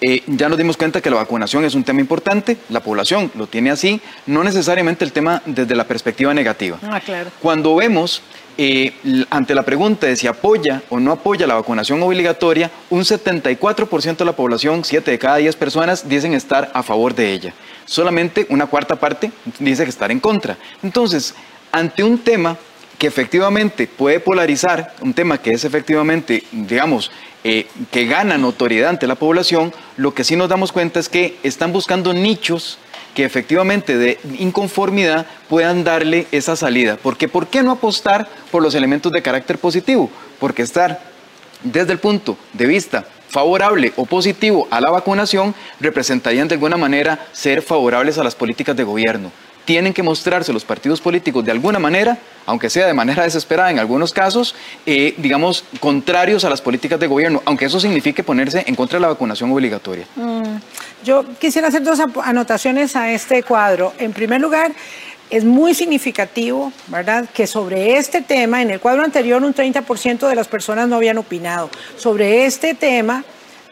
Eh, ya nos dimos cuenta que la vacunación es un tema importante, la población lo tiene así, no necesariamente el tema desde la perspectiva negativa. Ah, claro. Cuando vemos eh, ante la pregunta de si apoya o no apoya la vacunación obligatoria, un 74% de la población, 7 de cada 10 personas, dicen estar a favor de ella. Solamente una cuarta parte dice que estar en contra. Entonces, ante un tema que efectivamente puede polarizar, un tema que es efectivamente, digamos, eh, que gana notoriedad ante la población, lo que sí nos damos cuenta es que están buscando nichos que efectivamente de inconformidad puedan darle esa salida. Porque ¿por qué no apostar por los elementos de carácter positivo? Porque estar desde el punto de vista favorable o positivo a la vacunación representarían de alguna manera ser favorables a las políticas de gobierno tienen que mostrarse los partidos políticos de alguna manera, aunque sea de manera desesperada en algunos casos, eh, digamos, contrarios a las políticas de gobierno, aunque eso signifique ponerse en contra de la vacunación obligatoria. Mm, yo quisiera hacer dos anotaciones a este cuadro. En primer lugar, es muy significativo, ¿verdad?, que sobre este tema, en el cuadro anterior un 30% de las personas no habían opinado. Sobre este tema,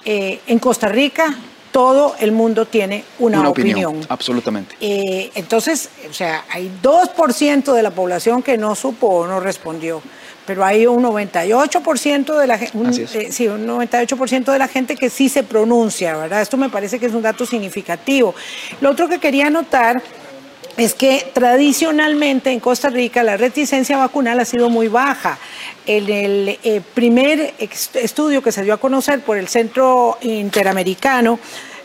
eh, en Costa Rica, todo el mundo tiene una, opinión. Absolutamente. Eh, entonces, o sea, hay 2% de la población que no supo o no respondió, pero hay un 98% de la eh, sí, un 98% de la gente que sí se pronuncia, ¿verdad? Esto me parece que es un dato significativo. Lo otro que quería anotar es que tradicionalmente en Costa Rica la reticencia vacunal ha sido muy baja. En el eh, primer estudio que se dio a conocer por el Centro Interamericano,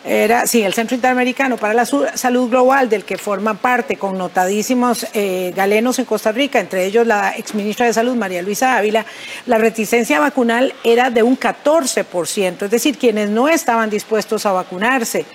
era, sí, el Centro Interamericano para la Salud Global, del que forman parte con notadísimos eh, galenos en Costa Rica, entre ellos la exministra de Salud, María Luisa Ávila, la reticencia vacunal era de un 14%, es decir, quienes no estaban dispuestos a vacunarse.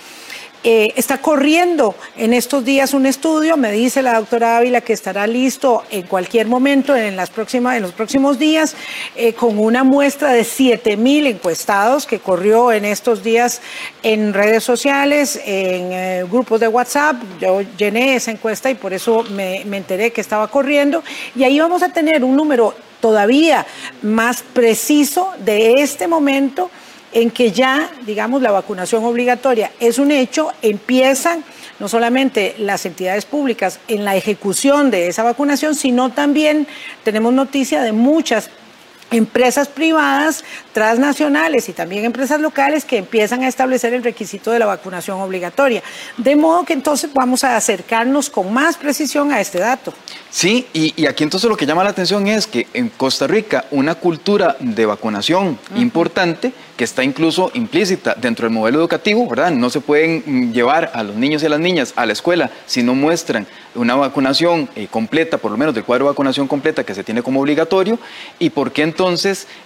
Eh, está corriendo en estos días un estudio, me dice la doctora Ávila que estará listo en cualquier momento en, las en los próximos días, eh, con una muestra de 7 mil encuestados que corrió en estos días en redes sociales, en eh, grupos de WhatsApp. Yo llené esa encuesta y por eso me enteré que estaba corriendo. Y ahí vamos a tener un número todavía más preciso de este momento en que ya, digamos, la vacunación obligatoria es un hecho, empiezan no solamente las entidades públicas en la ejecución de esa vacunación, sino también tenemos noticia de muchas empresas privadas, transnacionales y también empresas locales que empiezan a establecer el requisito de la vacunación obligatoria. De modo que entonces vamos a acercarnos con más precisión a este dato. Sí, y, aquí entonces lo que llama la atención es que en Costa Rica una cultura de vacunación importante que está incluso implícita dentro del modelo educativo, ¿verdad? No se pueden mm, llevar a los niños y a las niñas a la escuela si no muestran una vacunación eh, completa, por lo menos del cuadro de vacunación completa que se tiene como obligatorio, y por qué entonces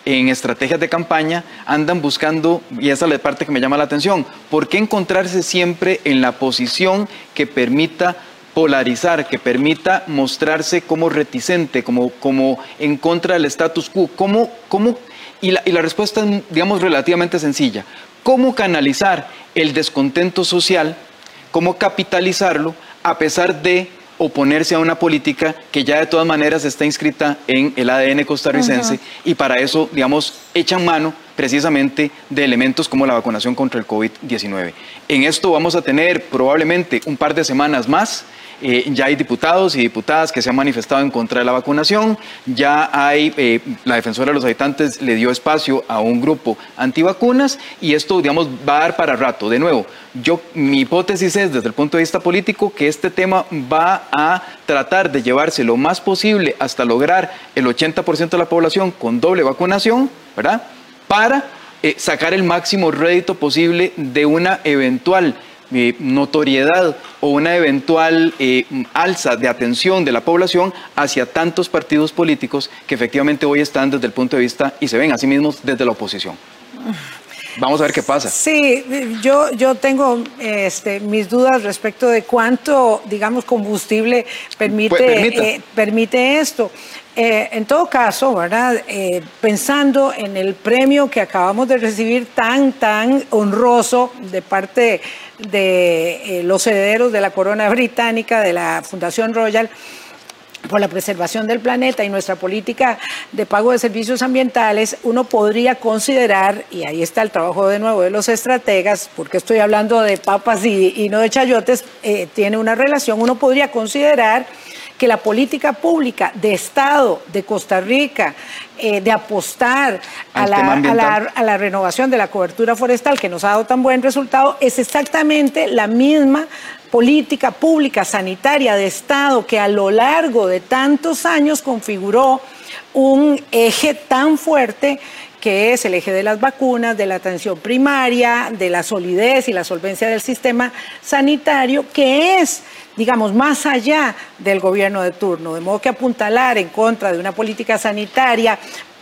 en estrategias de campaña andan buscando, y esa es la parte que me llama la atención, ¿por qué encontrarse siempre en la posición que permita polarizar, que permita mostrarse como reticente, como, como en contra del status quo? ¿Cómo, cómo? Y, la, y la respuesta es, digamos, relativamente sencilla. ¿Cómo canalizar el descontento social? ¿Cómo capitalizarlo a pesar de oponerse a una política que ya de todas maneras está inscrita en el ADN costarricense y para eso, digamos, echan mano precisamente de elementos como la vacunación contra el COVID-19. En esto vamos a tener probablemente un par de semanas más eh, ya hay diputados y diputadas que se han manifestado en contra de la vacunación, ya hay, eh, la defensora de los habitantes le dio espacio a un grupo antivacunas y esto, digamos, va a dar para rato. De nuevo, yo, mi hipótesis es, desde el punto de vista político, que este tema va a tratar de llevarse lo más posible hasta lograr el 80% de la población con doble vacunación, ¿verdad? Para eh, sacar el máximo rédito posible de una eventual eh, notoriedad o una eventual eh, alza de atención de la población hacia tantos partidos políticos que efectivamente hoy están desde el punto de vista y se ven a sí mismos desde la oposición. Vamos a ver qué pasa. Sí, yo, yo tengo este, mis dudas respecto de cuánto, digamos, combustible permite, pues, permite eh, en todo caso, ¿verdad? pensando en el premio que acabamos de recibir tan, tan honroso de parte de eh, los herederos de la corona británica, de la Fundación Royal, por la preservación del planeta y nuestra política de pago de servicios ambientales, uno podría considerar, y ahí está el trabajo de nuevo de los estrategas, porque estoy hablando de papas y, no de chayotes, eh, tiene una relación, uno podría considerar que la política pública de Estado de Costa Rica, eh, de apostar a la, renovación de la cobertura forestal que nos ha dado tan buen resultado, es exactamente la misma política pública sanitaria de Estado que a lo largo de tantos años configuró un eje tan fuerte que es el eje de las vacunas, de la atención primaria, de la solidez y la solvencia del sistema sanitario, que es digamos, más allá del gobierno de turno, de modo que apuntalar en contra de una política sanitaria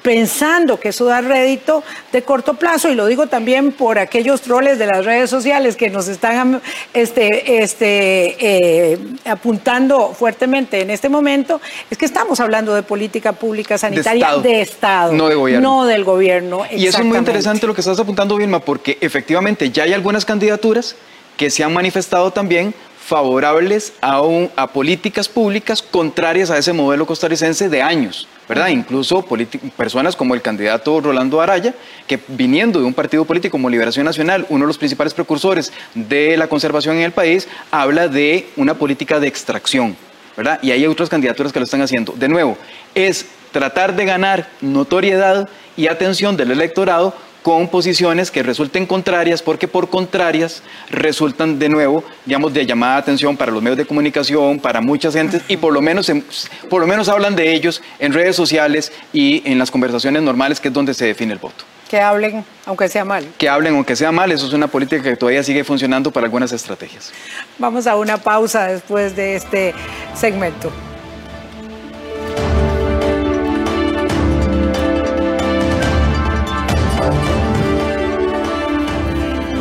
pensando que eso da rédito de corto plazo, y lo digo también por aquellos troles de las redes sociales que nos están este, este, eh, apuntando fuertemente en este momento, es que estamos hablando de política pública sanitaria de Estado, no, no del gobierno. Y eso es muy interesante lo que estás apuntando, Vilma, porque efectivamente ya hay algunas candidaturas que se han manifestado también favorables a, a políticas públicas contrarias a ese modelo costarricense de años, ¿verdad? Incluso personas como el candidato Rolando Araya, que viniendo de un partido político como Liberación Nacional, uno de los principales precursores de la conservación en el país, habla de una política de extracción, ¿verdad? Y hay otras candidaturas que lo están haciendo. De nuevo, es tratar de ganar notoriedad y atención del electorado con posiciones que resulten contrarias, porque por contrarias resultan de nuevo, digamos, de llamada de atención para los medios de comunicación, para muchas gentes, y por lo menos, por lo menos hablan de ellos en redes sociales y en las conversaciones normales, que es donde se define el voto. Que hablen, aunque sea mal. Que hablen, aunque sea mal, eso es una política que todavía sigue funcionando para algunas estrategias. Vamos a una pausa después de este segmento.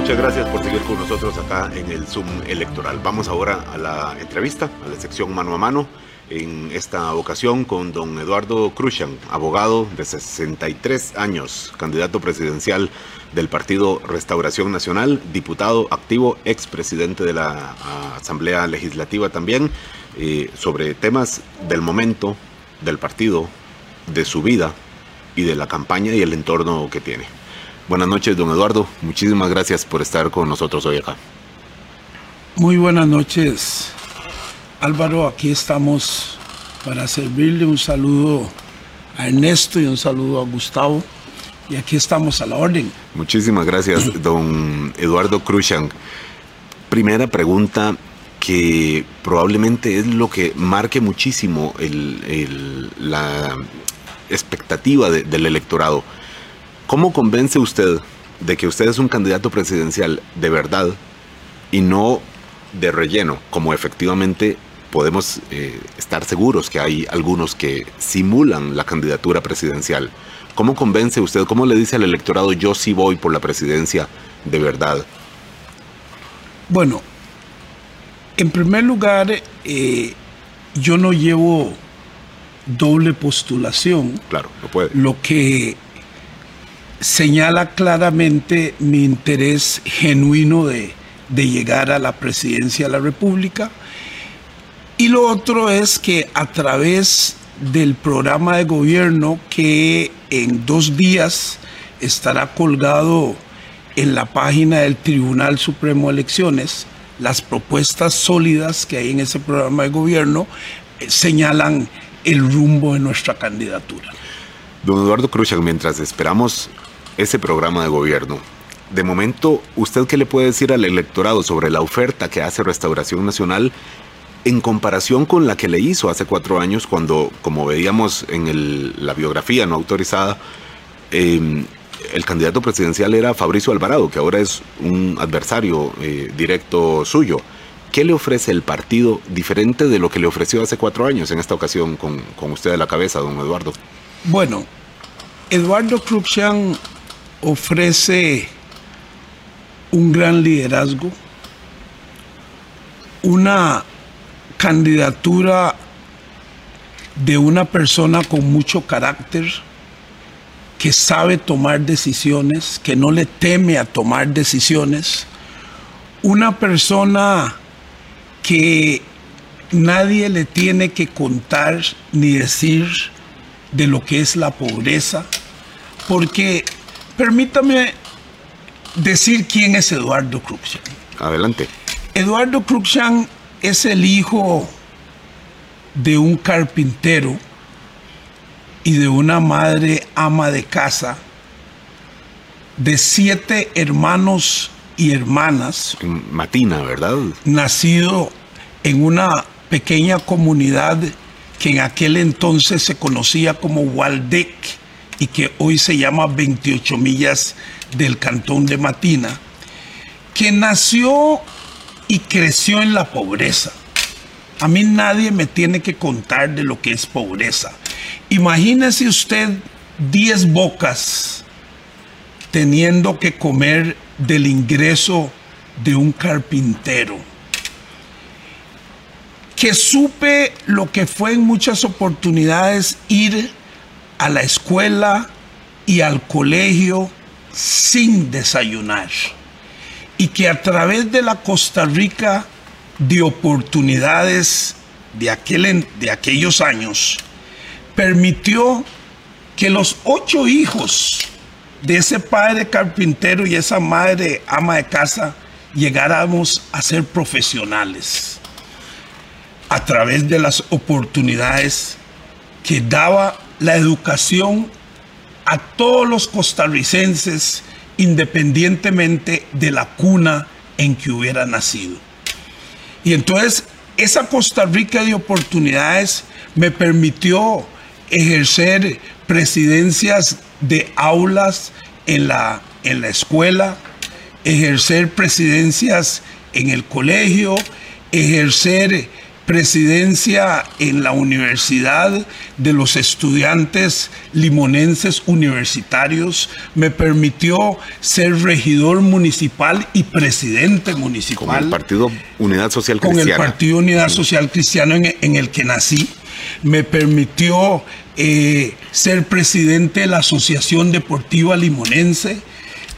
Muchas gracias por seguir con nosotros acá en el Zoom electoral. Vamos ahora a la entrevista, a la sección mano a mano. En esta ocasión con don Eduardo Cruzan, abogado de 63 años, candidato presidencial del Partido Restauración Nacional, diputado activo, expresidente de la Asamblea Legislativa también, eh, sobre temas del momento, del partido, de su vida y de la campaña y el entorno que tiene. Buenas noches, don Eduardo. Muchísimas gracias por estar con nosotros hoy acá. Muy buenas noches, Álvaro. Aquí estamos para servirle un saludo a Ernesto y un saludo a Gustavo. Y aquí estamos a la orden. Muchísimas gracias, don Eduardo Cruzan. Primera pregunta que probablemente es lo que marque muchísimo la expectativa del electorado. ¿Cómo convence usted de que usted es un candidato presidencial de verdad y no de relleno, como efectivamente podemos eh, estar seguros que hay algunos que simulan la candidatura presidencial. ¿Cómo convence usted, cómo le dice al electorado yo sí voy por la presidencia de verdad? Bueno, en primer lugar, eh, yo no llevo doble postulación. Claro, no puede. Lo que señala claramente mi interés genuino de, de llegar a la presidencia de la República. Y lo otro es que a través del programa de gobierno que en dos días estará colgado en la página del Tribunal Supremo de Elecciones, las propuestas sólidas que hay en ese programa de gobierno eh, señalan el rumbo de nuestra candidatura. Don Eduardo Cruz, mientras esperamos ese programa de gobierno, de momento, ¿usted qué le puede decir al electorado sobre la oferta que hace Restauración Nacional en comparación con la que le hizo hace cuatro años cuando, como veíamos en la biografía no autorizada, em, el candidato presidencial era Fabricio Alvarado, que ahora es un adversario eh, directo suyo? ¿Qué le ofrece el partido diferente de lo que le ofreció hace cuatro años en esta ocasión con, usted a la cabeza, don Eduardo? Bueno, Eduardo Cruxian ofrece un gran liderazgo, una candidatura de una persona con mucho carácter, que sabe tomar decisiones, que no le teme a tomar decisiones, una persona que nadie le tiene que contar ni decir de lo que es la pobreza, porque permítame decir quién es Eduardo Cruxan. Adelante. Eduardo Cruxan es el hijo de un carpintero y de una madre ama de casa, de siete hermanos y hermanas. Matina, ¿verdad? Nacido en una pequeña comunidad que en aquel entonces se conocía como Waldeck y que hoy se llama 28 millas del cantón de Matina, que nació y creció en la pobreza. A mí nadie me tiene que contar de lo que es pobreza. Imagínese usted 10 bocas teniendo que comer del ingreso de un carpintero. Que supe lo que fue en muchas oportunidades ir a la escuela y al colegio sin desayunar. Y que a través de la Costa Rica de oportunidades de, aquel, de aquellos años, permitió que los ocho hijos de ese padre carpintero y esa madre ama de casa llegáramos a ser profesionales a través de las oportunidades que daba la educación a todos los costarricenses independientemente de la cuna en que hubiera nacido. Y entonces esa Costa Rica de oportunidades me permitió ejercer presidencias de aulas en la, en la escuela, ejercer presidencias en el colegio, ejercer presidencia en la Universidad de los Estudiantes Limonenses Universitarios, me permitió ser regidor municipal y presidente municipal. Con el Partido Unidad Social Cristiana. Con el Partido Unidad Social Cristiana en, el que nací. Me permitió eh, ser presidente de la Asociación Deportiva Limonense.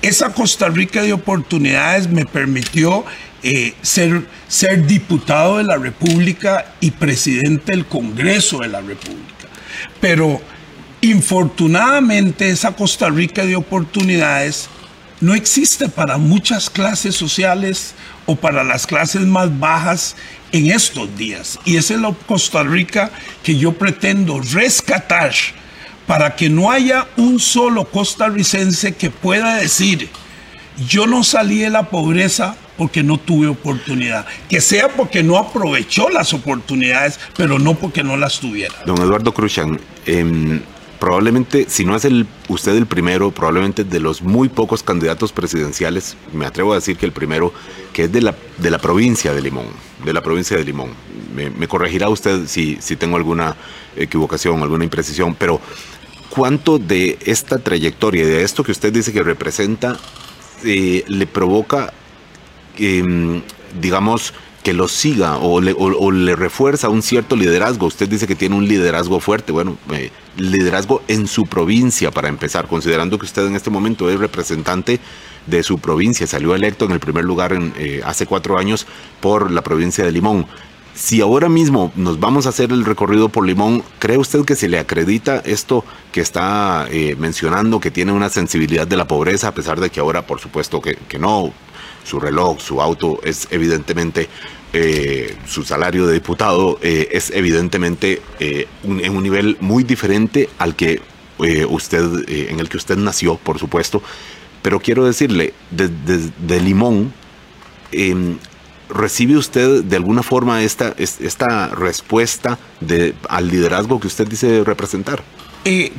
Esa Costa Rica de oportunidades me permitió eh, ser, ser diputado de la República y presidente del Congreso de la República. Pero infortunadamente esa Costa Rica de oportunidades no existe para muchas clases sociales o para las clases más bajas en estos días. Y esa es la Costa Rica que yo pretendo rescatar para que no haya un solo costarricense que pueda decir, yo no salí de la pobreza porque no tuve oportunidad. Que sea porque no aprovechó las oportunidades, pero no porque no las tuviera. Don Eduardo Cruzan, em, probablemente, si no es el, usted el primero, probablemente de los muy pocos candidatos presidenciales, me atrevo a decir que el primero, que es de la, de la provincia de Limón, de la provincia de Limón. Me, corregirá usted si, si tengo alguna equivocación, alguna imprecisión, pero ¿cuánto de esta trayectoria, de esto que usted dice que representa, eh, le provoca Em, digamos, que lo siga o le, refuerza un cierto liderazgo. Usted dice que tiene un liderazgo fuerte, bueno, eh, liderazgo en su provincia para empezar, considerando que usted en este momento es representante de su provincia, salió electo en el primer lugar en, eh, hace cuatro años por la provincia de Limón. Si ahora mismo nos vamos a hacer el recorrido por Limón, ¿cree usted que se le acredita esto que está eh, mencionando, que tiene una sensibilidad de la pobreza, a pesar de que ahora, por supuesto, que, no, su reloj, su auto, es evidentemente eh, su salario de diputado eh, es evidentemente eh, en un nivel muy diferente al que usted, en el que usted nació, por supuesto. Pero quiero decirle, de, Limón, em, ¿recibe usted de alguna forma esta, esta respuesta al liderazgo que usted dice representar?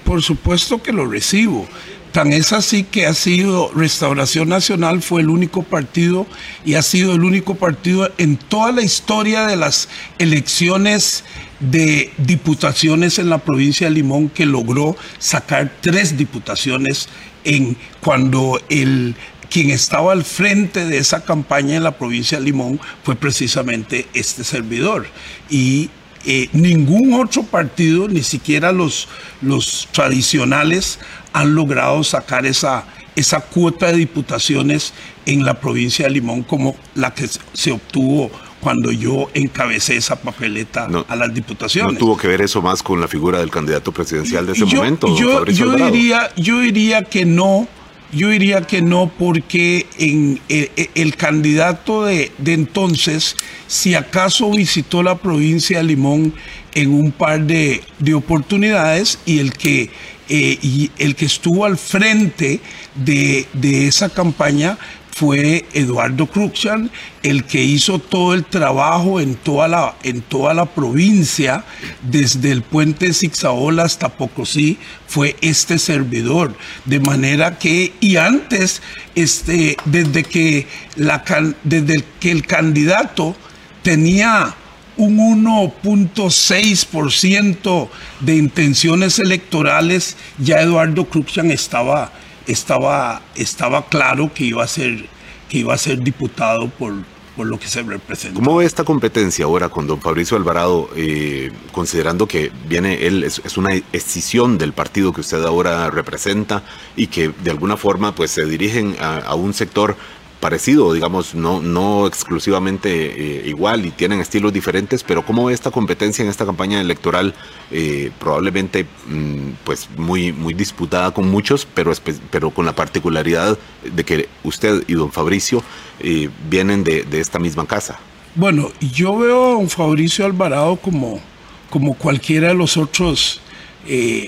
por supuesto que lo recibo. Tan es así que ha sido Restauración Nacional, fue el único partido y ha sido el único partido en toda la historia de las elecciones de diputaciones en la provincia de Limón que logró sacar tres diputaciones en cuando el quien estaba al frente de esa campaña en la provincia de Limón fue precisamente este servidor. Y eh, ningún otro partido, ni siquiera los, los tradicionales, han logrado sacar esa, esa cuota de diputaciones en la provincia de Limón como la que se obtuvo cuando yo encabecé esa papeleta a las diputaciones. ¿No tuvo que ver eso más con la figura del candidato presidencial de ese momento? Yo, yo diría, yo diría que no, yo diría que no, porque en eh, eh, el, candidato de, de, entonces, si acaso visitó la provincia de Limón en un par de, de oportunidades y el que eh, y el que estuvo al frente de, esa campaña fue Eduardo Cruxan, el que hizo todo el trabajo en toda la, en toda la provincia, desde el puente Zixaola hasta Pocosí, fue este servidor. De manera que, y antes, este, desde, que la, desde que el candidato tenía un 1.6% de intenciones electorales, ya Eduardo Cruxan estaba, estaba, estaba claro que iba a ser, que iba a ser diputado por, por lo que se representa. ¿Cómo ve esta competencia ahora con don Fabricio Alvarado, eh, considerando que viene él, es, una escisión del partido que usted ahora representa y que de alguna forma pues se dirigen a un sector parecido, digamos, no, no exclusivamente eh, igual y tienen estilos diferentes, pero como esta competencia en esta campaña electoral eh, probablemente mm, pues muy, muy disputada con muchos, pero, pero con la particularidad de que usted y don Fabricio eh, vienen de, esta misma casa. Bueno, yo veo a don Fabricio Alvarado como, como cualquiera de los otros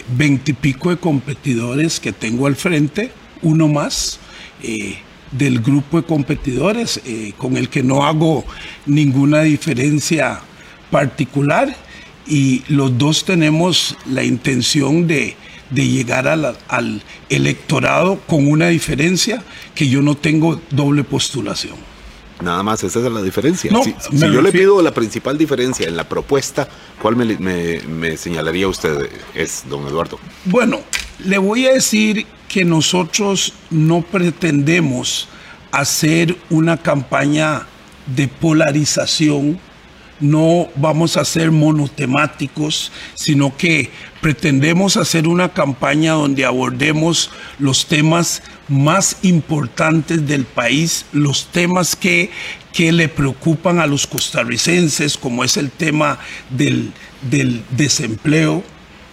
veintipico de competidores que tengo al frente, uno más del grupo de competidores eh, con el que no hago ninguna diferencia particular y los dos tenemos la intención de, llegar al electorado con una diferencia que yo no tengo doble postulación. Nada más, esa es la diferencia. si, yo le pido la principal diferencia en la propuesta, ¿cuál me, me señalaría usted, es, don Eduardo? Bueno, le voy a decir que nosotros no pretendemos hacer una campaña de polarización, no vamos a ser monotemáticos, sino que pretendemos hacer una campaña donde abordemos los temas más importantes del país, los temas que, que le preocupan a los costarricenses, como es el tema del, del desempleo,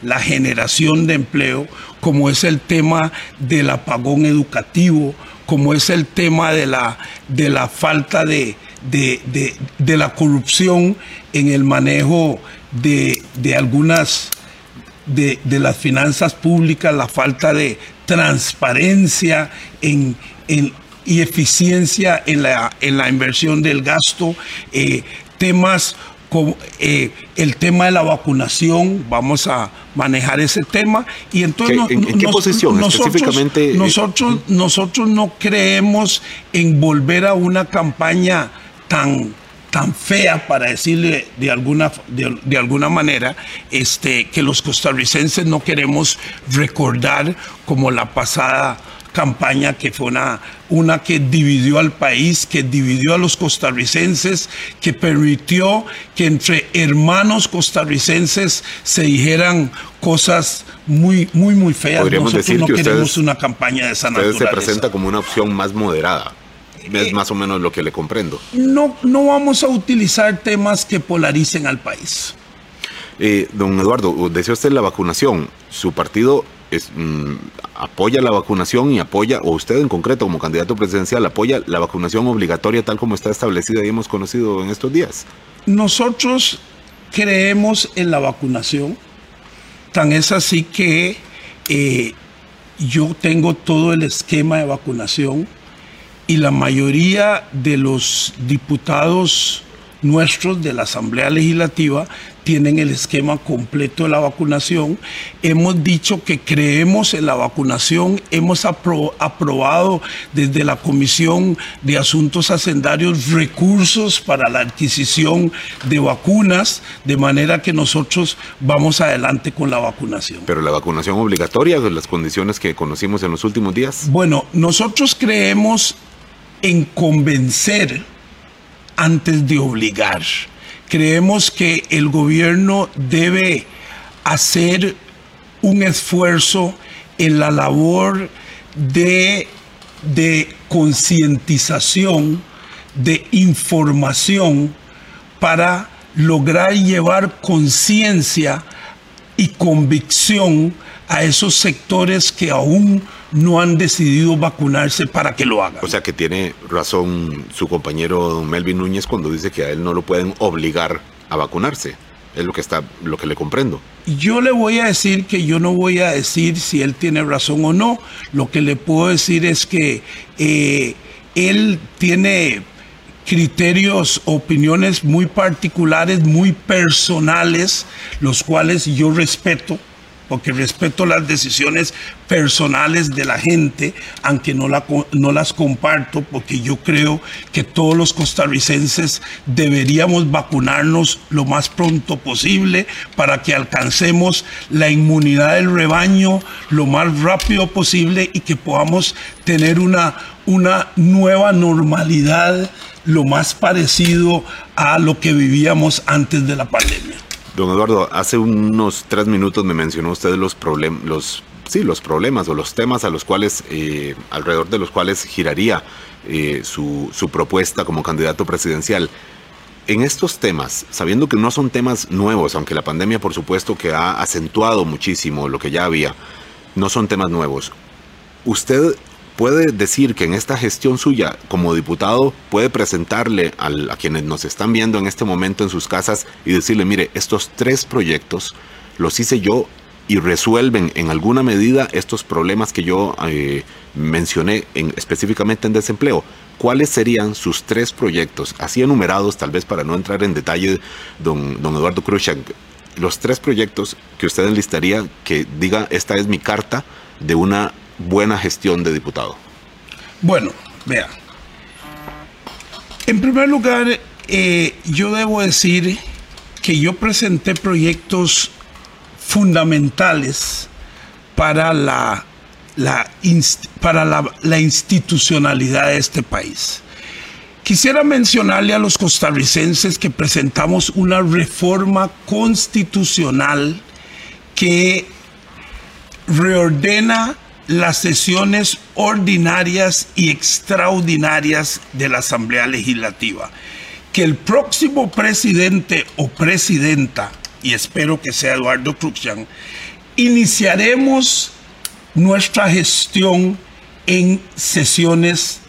la generación de empleo, como es el tema del apagón educativo, como es el tema de la, de la falta de, de, la corrupción en el manejo de, algunas de, las finanzas públicas, la falta de transparencia en, y eficiencia en la, en la inversión del gasto, eh, temas como eh, el tema de la vacunación, vamos a manejar ese tema y entonces ¿En, qué posición nosotros, específicamente? Nosotros, nosotros no creemos en volver a una campaña tan tan fea para decirle de alguna, de, alguna manera este, que los costarricenses no queremos recordar como la pasada campaña que fue una, una que dividió al país, que dividió a los costarricenses, que permitió que entre hermanos costarricenses se dijeran cosas muy, muy, muy feas. Podríamos Nosotros decir no que queremos una campaña de esa naturaleza. se presenta como una opción más moderada. Es eh, más o menos lo que le comprendo. No, no vamos a utilizar temas que polaricen al país. Eh, don Eduardo, decía usted la vacunación. Su partido mm, apoya la vacunación y apoya, o usted en concreto como candidato presidencial, apoya la vacunación obligatoria tal como está establecida y hemos conocido en estos días. Nosotros creemos en la vacunación. Tan es así que eh, yo tengo todo el esquema de vacunación y la mayoría de los diputados nuestros de la Asamblea Legislativa tienen el esquema completo de la vacunación. Hemos dicho que creemos en la vacunación, hemos aprobado desde la Comisión de Asuntos Hacendarios recursos para la adquisición de vacunas, de manera que nosotros vamos adelante con la vacunación. Pero la vacunación obligatoria, las condiciones que conocimos en los últimos días. Bueno, nosotros creemos en convencer antes de obligar. Creemos que el gobierno debe hacer un esfuerzo en la labor de, de concientización, de información, para lograr llevar conciencia y convicción a esos sectores que aún no han decidido vacunarse para que lo hagan. O sea que tiene razón su compañero Melvin Núñez cuando dice que a él no lo pueden obligar a vacunarse. Es lo que está, lo que le comprendo. Yo le voy a decir que yo no voy a decir si él tiene razón o no. Lo que le puedo decir es que eh, él tiene criterios, opiniones muy particulares, muy personales, los cuales yo respeto porque respeto las decisiones personales de la gente, aunque no, las comparto, porque yo creo que todos los costarricenses deberíamos vacunarnos lo más pronto posible para que alcancemos la inmunidad del rebaño lo más rápido posible y que podamos tener una, una nueva normalidad lo más parecido a lo que vivíamos antes de la pandemia. Don Eduardo, hace unos tres minutos me mencionó usted los problemas, los sí, los problemas o los temas a los cuales, eh, alrededor de los cuales giraría eh, su, su, propuesta como candidato presidencial. En estos temas, sabiendo que no son temas nuevos, aunque la pandemia por supuesto que ha acentuado muchísimo lo que ya había, no son temas nuevos. ¿Usted puede decir que en esta gestión suya como diputado puede presentarle a quienes nos están viendo en este momento en sus casas y decirle, mire, estos tres proyectos los hice yo y resuelven en alguna medida estos problemas que yo eh, mencioné en, específicamente en desempleo. ¿Cuáles serían sus tres proyectos, así enumerados, tal vez para no entrar en detalle, don, don Eduardo Khrushchev, los tres proyectos que usted enlistaría que diga, esta es mi carta de una buena gestión de diputado? Bueno, vea. En primer lugar, eh, yo debo decir que yo presenté proyectos fundamentales para la, la para la, institucionalidad de este país. Quisiera mencionarle a los costarricenses que presentamos una reforma constitucional que reordena las sesiones ordinarias y extraordinarias de la Asamblea Legislativa. Que el próximo presidente o presidenta, y espero que sea Eduardo Cruxian, iniciaremos nuestra gestión en sesiones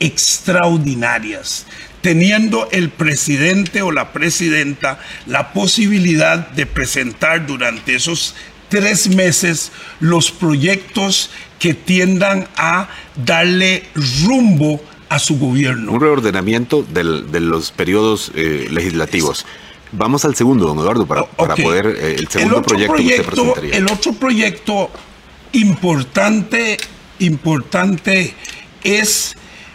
extraordinarias, teniendo el presidente o la presidenta la posibilidad de presentar durante esos tres meses los proyectos que tiendan a darle rumbo a su gobierno. Un reordenamiento del- de los periodos eh, legislativos. Vamos al segundo, don Eduardo, para, para poder, eh, el segundo proyecto, que usted proyecto- presentaría. El otro proyecto importante, importante es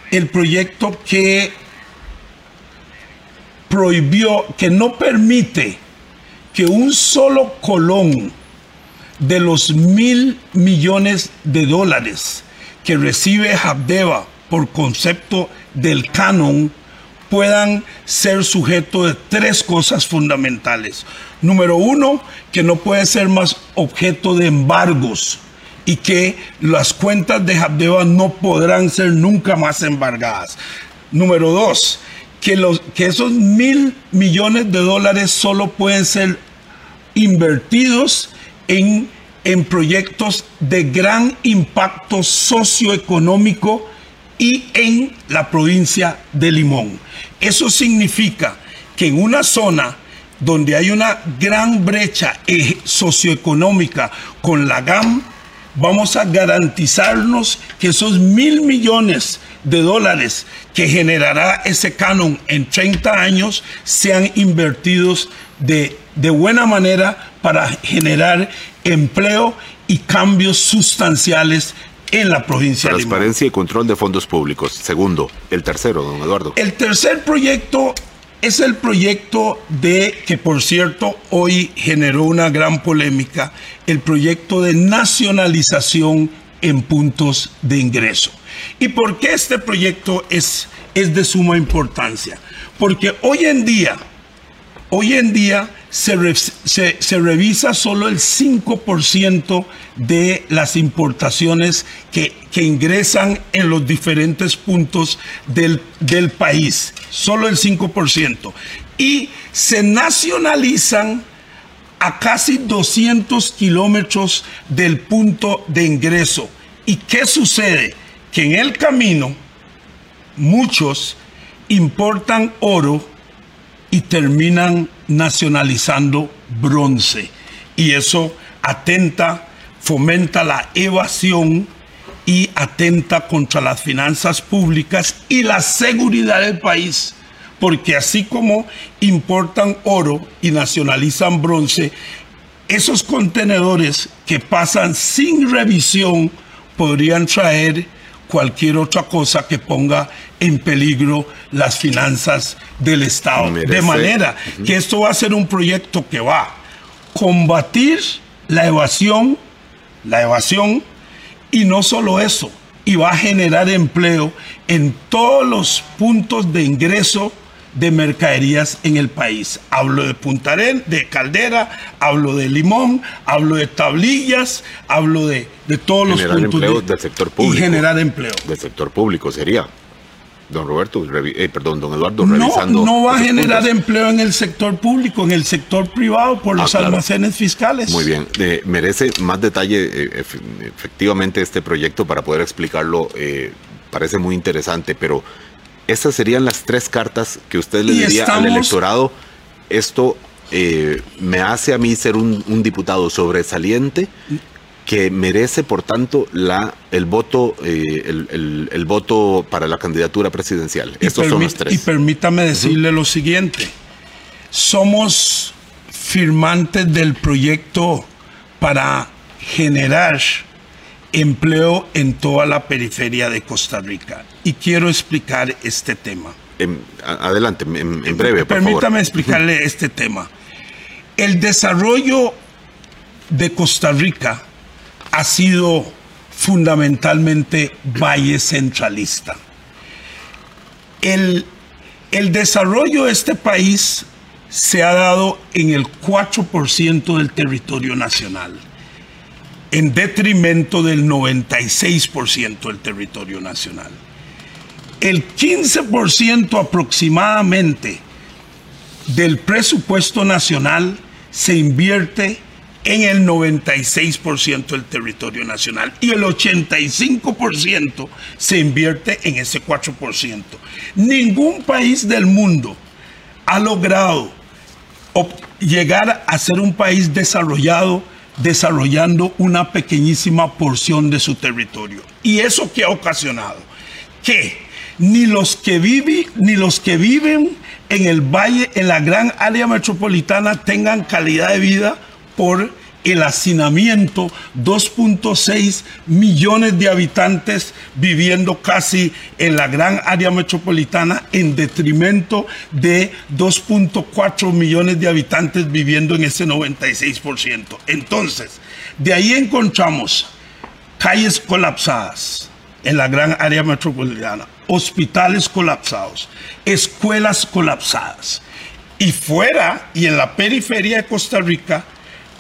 el proyecto que prohibió, que no permite que un solo colón de los mil millones de dólares que recibe Habdeba por concepto del canon puedan ser sujeto de tres cosas fundamentales. Número uno, que no puede ser más objeto de embargos y que las cuentas de Habdeba no podrán ser nunca más embargadas. Número dos, que, los, que esos mil millones de dólares solo pueden ser invertidos en, proyectos de gran impacto socioeconómico y en la provincia de Limón. Eso significa que en una zona donde hay una gran brecha eh, socioeconómica con la GAM, vamos a garantizarnos que esos mil millones de dólares que generará ese canon en 30 años sean invertidos de, de buena manera para generar empleo y cambios sustanciales en la provincia de. Transparencia y control de fondos públicos. Segundo. El tercero, don Eduardo. El tercer proyecto es el proyecto de, que por cierto hoy generó una gran polémica, el proyecto de nacionalización en puntos de ingreso. ¿Y por qué este proyecto es, es de suma importancia? Porque hoy en día, hoy en día se, se revisa solo el 5% de las importaciones que, que ingresan en los diferentes puntos del, del país, solo el 5%. Y se nacionalizan a casi 200 kilómetros del punto de ingreso. ¿Y qué sucede? Que en el camino muchos importan oro y terminan nacionalizando bronce. Y eso atenta, fomenta la evasión y atenta contra las finanzas públicas y la seguridad del país. Porque así como importan oro y nacionalizan bronce, esos contenedores que pasan sin revisión podrían traer cualquier otra cosa que ponga en peligro las finanzas del Estado. Merece- De manera que esto va a ser un proyecto que va a combatir la evasión, la evasión, y no solo eso, y va a generar empleo en todos los puntos de ingreso de mercaderías en el país. Hablo de Punta Arenas, de Caldera, hablo de Limón, hablo de Tablillas, hablo de, de todos los Generar puntos empleo de- del sector público. y generar empleo. Del sector público sería. Don Roberto, eh, perdón, don Eduardo, No, revisando. no va a generar puntos. empleo en el sector público, en el sector privado por Ah, los claro. almacenes fiscales. Muy bien, Eh, merece más detalle eh, ef- efectivamente este proyecto para poder explicarlo. eh, parece muy interesante, pero estas serían las tres cartas que usted le diría al electorado. Esto eh, me hace a mí ser un, un diputado sobresaliente que merece, por tanto, la, el voto eh, el, el- el voto para la candidatura presidencial. Y Estos son los tres. Y permítame decirle lo siguiente. Somos firmantes del proyecto para generar empleo en toda la periferia de Costa Rica. Y quiero explicar este tema. Em, adelante, en, en breve, por Permítame favor. explicarle este tema. El desarrollo de Costa Rica ha sido fundamentalmente valle centralista. El, el desarrollo de este país se ha dado en el 4% del territorio nacional, en detrimento del 96% del territorio nacional. El 15% aproximadamente del presupuesto nacional se invierte en el 96% del territorio nacional y el 85% se invierte en ese 4%. Ningún país del mundo ha logrado llegar a ser un país desarrollado desarrollando una pequeñísima porción de su territorio. ¿Y eso qué ha ocasionado? Que ni los que viven, ni los que viven en el valle, en la gran área metropolitana, tengan calidad de vida por el hacinamiento, 2.6 millones de habitantes viviendo casi en la gran área metropolitana en detrimento de 2.4 millones de habitantes viviendo en ese 96%. Entonces, de ahí encontramos calles colapsadas en la gran área metropolitana, hospitales colapsados, escuelas colapsadas. Y fuera y en la periferia de Costa Rica,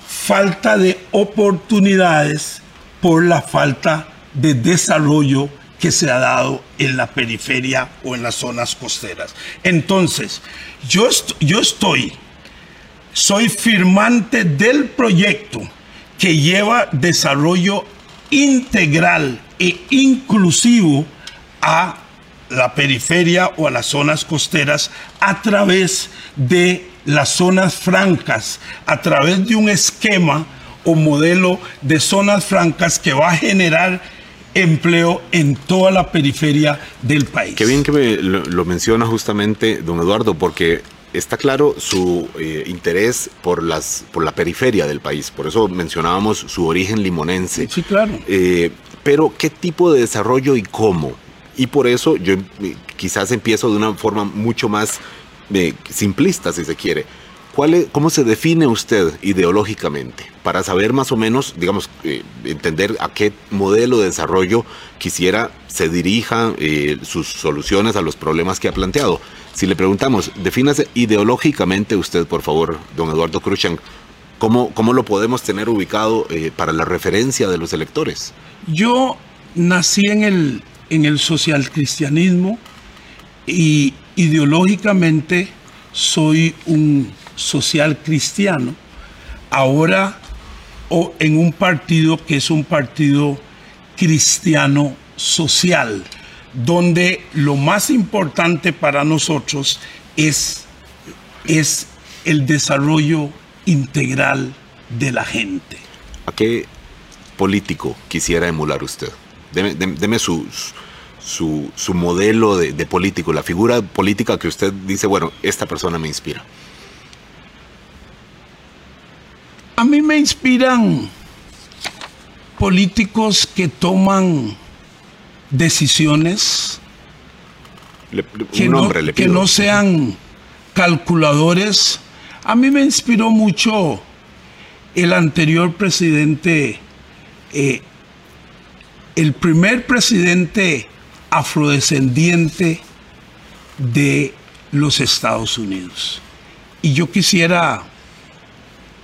falta de oportunidades por la falta de desarrollo que se ha dado en la periferia o en las zonas costeras. Entonces, yo, yo estoy, soy firmante del proyecto que lleva desarrollo integral e inclusivo a la periferia o a las zonas costeras a través de las zonas francas a través de un esquema o modelo de zonas francas que va a generar empleo en toda la periferia del país. Qué bien que me lo, menciona justamente don Eduardo, porque está claro su eh, interés por, las, por la periferia del país, por eso mencionábamos su origen limonense. Sí, claro. Eh, pero, ¿qué tipo de desarrollo y cómo? Y por eso yo eh, quizás empiezo de una forma mucho más simplista, si se quiere. ¿Cuál ¿Cómo se define usted ideológicamente? Para saber más o menos, digamos, eh, entender a qué modelo de desarrollo quisiera se dirija eh, sus soluciones a los problemas que ha planteado. Si le preguntamos, defínase ideológicamente usted, por favor, don Eduardo Cruzan, ¿cómo, cómo lo podemos tener ubicado eh, para la referencia de los electores? Yo nací en el, en el socialcristianismo y ideológicamente soy un social cristiano, ahora o en un partido que es un partido cristiano social, donde lo más importante para nosotros es, es el desarrollo integral de la gente. ¿A qué político quisiera emular usted? Deme, deme sus su, su modelo de, de, político, la figura política que usted dice, bueno, esta persona me inspira? A mí me inspiran políticos que toman decisiones que, no, que no sean calculadores. A mí me inspiró mucho el anterior presidente, eh, el primer presidente afrodescendiente de los Estados Unidos. Y yo quisiera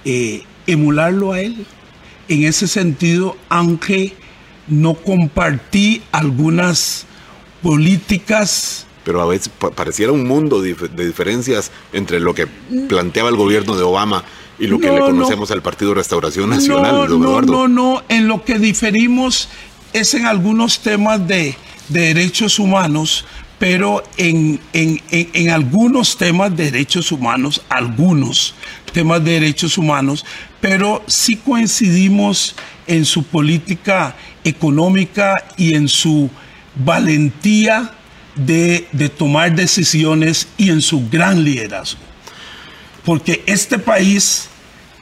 eh, emularlo a él en ese sentido, aunque no compartí algunas políticas. Pero a veces pareciera un mundo de, diferencias entre lo que planteaba el gobierno de Obama y lo que le conocemos al Partido Restauración Nacional. No, no, no, no, en lo que diferimos es en algunos temas de, de derechos humanos, pero en, en, algunos temas de derechos humanos, algunos temas de derechos humanos, pero sí coincidimos en su política económica y en su valentía de, de tomar decisiones y en su gran liderazgo. Porque este país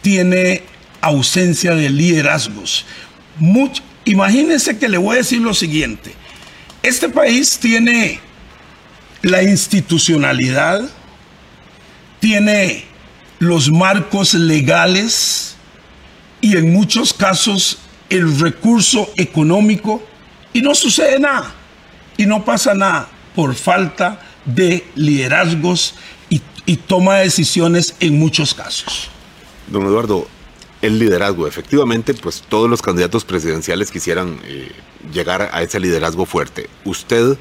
tiene ausencia de liderazgos. Imagínense que le voy a decir lo siguiente. Este país tiene la institucionalidad, tiene los marcos legales y en muchos casos el recurso económico y no sucede nada y no pasa nada por falta de liderazgos y, toma de decisiones en muchos casos. Don Eduardo, el liderazgo. Efectivamente, pues todos los candidatos presidenciales quisieran eh, llegar a ese liderazgo fuerte. Usted